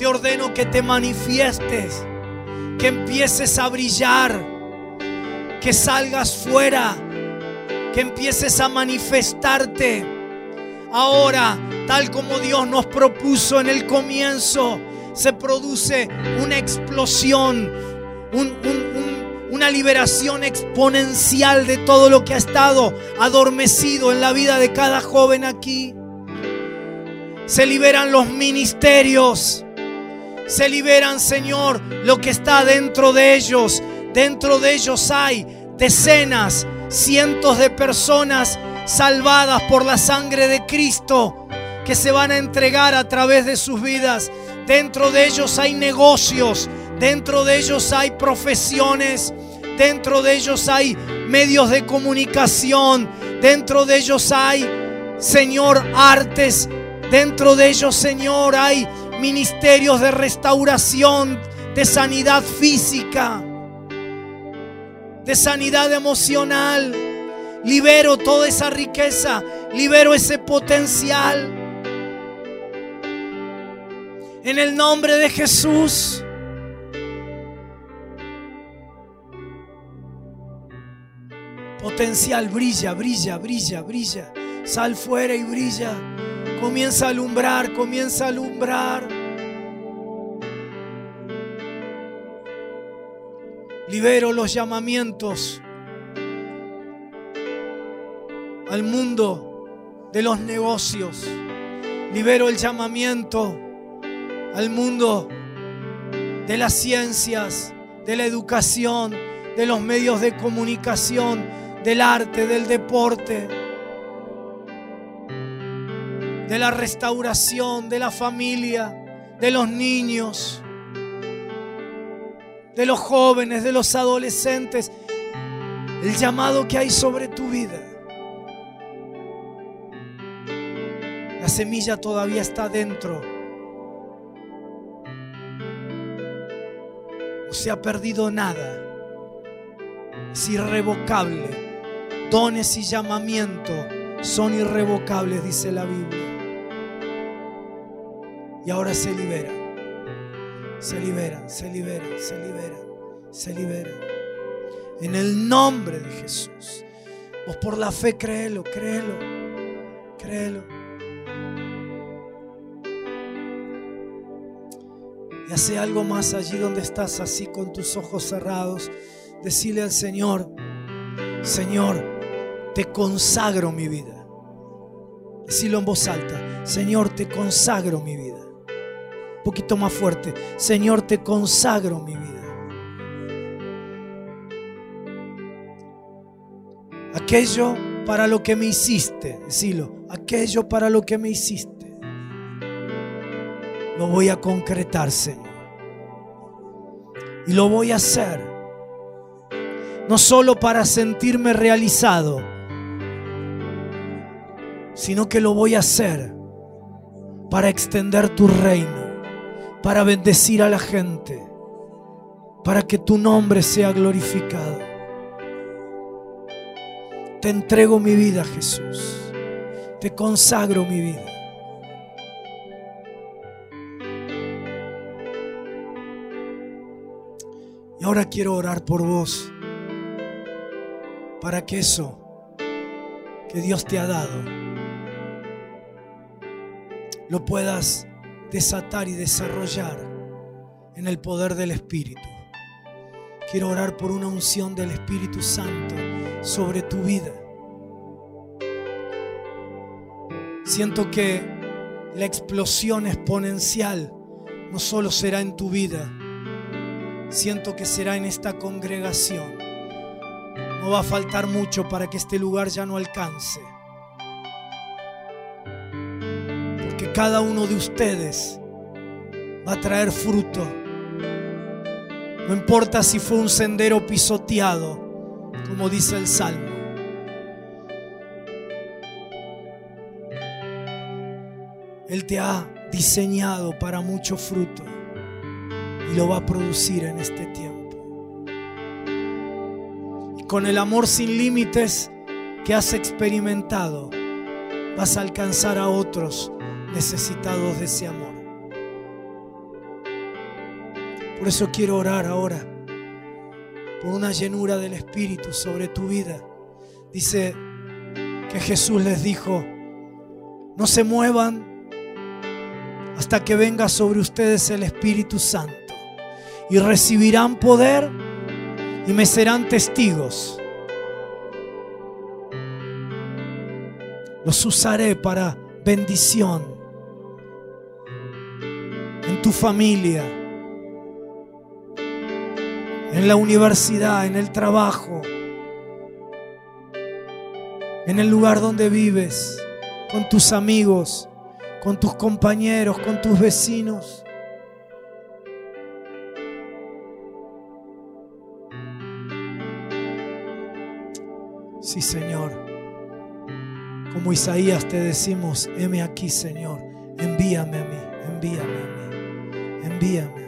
Te ordeno que te manifiestes, que empieces a brillar, que salgas fuera, que empieces a manifestarte. Ahora, tal como Dios nos propuso en el comienzo, se produce una explosión, una liberación exponencial de todo lo que ha estado adormecido en la vida de cada joven aquí. Se liberan los ministerios. Se liberan, Señor, lo que está dentro de ellos. Dentro de ellos hay decenas, cientos de personas salvadas por la sangre de Cristo que se van a entregar a través de sus vidas. Dentro de ellos hay negocios, dentro de ellos hay profesiones, dentro de ellos hay medios de comunicación, dentro de ellos hay, Señor, artes, dentro de ellos, Señor, hay ministerios de restauración, de sanidad física, de sanidad emocional. Libero toda esa riqueza, libero ese potencial. En el nombre de Jesús. Potencial brilla, brilla, brilla, brilla. Sal fuera y brilla. Comienza a alumbrar, comienza a alumbrar. Libero los llamamientos al mundo de los negocios. Libero el llamamiento al mundo de las ciencias, de la educación, de los medios de comunicación, del arte, del deporte, de la restauración, de la familia, de los niños, de los jóvenes, de los adolescentes, el llamado que hay sobre tu vida. La semilla todavía está dentro No se ha perdido nada. Es irrevocable. Dones y llamamiento son irrevocables, dice la Biblia. Y ahora se liberan. Se liberan, se liberan, se liberan, se liberan. En el nombre de Jesús. Vos por la fe créelo, créelo, créelo. y hace algo más allí donde estás así con tus ojos cerrados. Decirle al Señor, Señor, te consagro mi vida. Decirlo en voz alta, Señor, te consagro mi vida. Un poquito más fuerte, Señor, te consagro mi vida. Aquello para lo que me hiciste, decilo, aquello para lo que me hiciste lo voy a concretar, Señor. Y lo voy a hacer. No solo para sentirme realizado, sino que lo voy a hacer para extender tu reino, para bendecir a la gente, para que tu nombre sea glorificado. Te entrego mi vida, Jesús. Te consagro mi vida. Y ahora quiero orar por vos para que eso que Dios te ha dado lo puedas desatar y desarrollar en el poder del Espíritu. Quiero orar por una unción del Espíritu Santo sobre tu vida. Siento que la explosión exponencial no solo será en tu vida, siento que será en esta congregación. No va a faltar mucho para que este lugar ya no alcance. Porque cada uno de ustedes va a traer fruto. No importa si fue un sendero pisoteado, como dice el Salmo. Él te ha diseñado para mucho fruto y lo va a producir en este tiempo. Con el amor sin límites que has experimentado, vas a alcanzar a otros necesitados de ese amor. Por eso quiero orar ahora por una llenura del Espíritu sobre tu vida. Dice que Jesús les dijo, no se muevan hasta que venga sobre ustedes el Espíritu Santo y recibirán poder y me serán testigos. Los usaré para bendición en tu familia, en la universidad, en el trabajo, en el lugar donde vives, con tus amigos, con tus compañeros, con tus vecinos. Sí, Señor. Como Isaías te decimos, heme aquí, Señor. Envíame a mí, envíame a mí, Bia.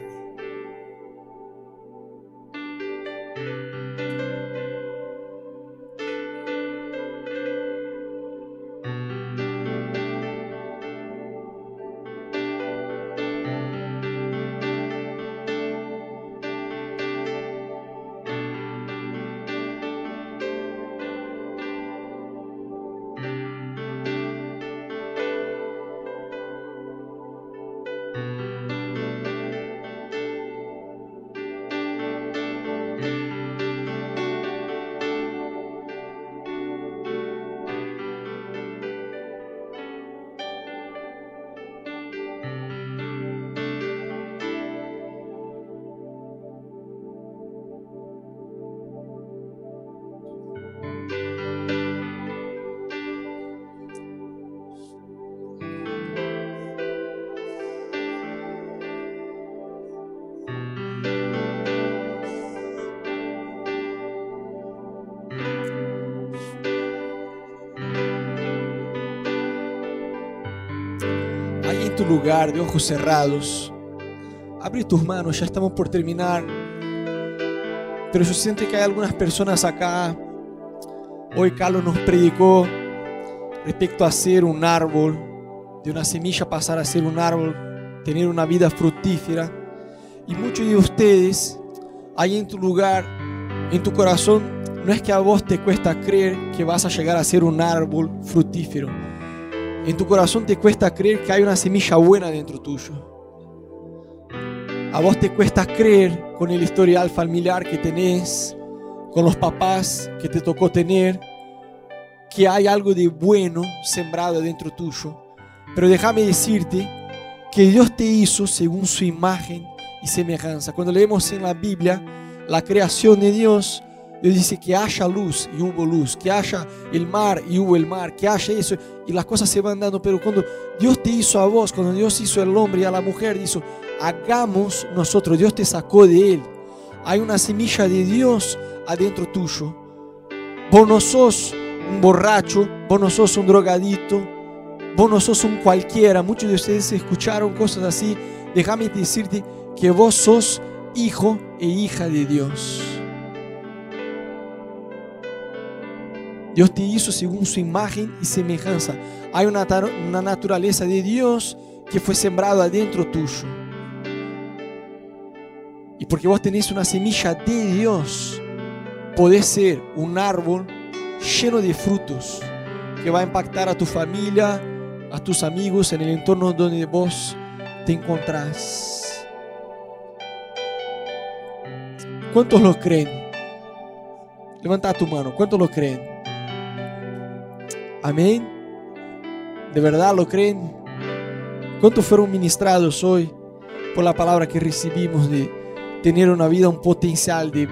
Tu lugar de ojos cerrados. Abre tus manos, ya estamos por terminar. Pero yo siento que hay algunas personas acá. Hoy Carlos nos predicó respecto a ser un árbol, de una semilla pasar a ser un árbol, tener una vida fructífera. Y muchos de ustedes, ahí en tu lugar, en tu corazón, no es que a vos te cuesta creer que vas a llegar a ser un árbol fructífero en tu corazón te cuesta creer que hay una semilla buena dentro tuyo. A vos te cuesta creer con el historial familiar que tenés, con los papás que te tocó tener, que hay algo de bueno sembrado dentro tuyo. Pero déjame decirte que Dios te hizo según su imagen y semejanza. Cuando leemos en la Biblia la creación de Dios, Dios dice que haya luz y hubo luz, que haya el mar y hubo el mar, que haya eso y las cosas se van dando. Pero cuando Dios te hizo a vos, cuando Dios hizo al hombre y a la mujer, dijo, hagamos nosotros, Dios te sacó de él. Hay una semilla de Dios adentro tuyo. Vos no sos un borracho, vos no sos un drogadito, vos no sos un cualquiera. Muchos de ustedes escucharon cosas así. Déjame decirte que vos sos hijo e hija de Dios. Dios te hizo según su imagen y semejanza. Hay una, una naturaleza de Dios que fue sembrada adentro tuyo. Y porque vos tenés una semilla de Dios, podés ser un árbol lleno de frutos que va a impactar a tu familia, a tus amigos, en el entorno donde vos te encontrás. ¿Cuántos lo creen? Levanta tu mano. ¿Cuántos lo creen? Amén. ¿De verdad lo creen? ¿Cuántos fueron ministrados hoy por la palabra que recibimos de tener una vida, un potencial, de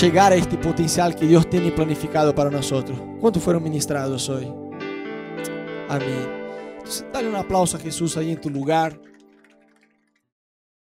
llegar a este potencial que Dios tiene planificado para nosotros? ¿Cuántos fueron ministrados hoy? Amén. Dale un aplauso a Jesús ahí en tu lugar.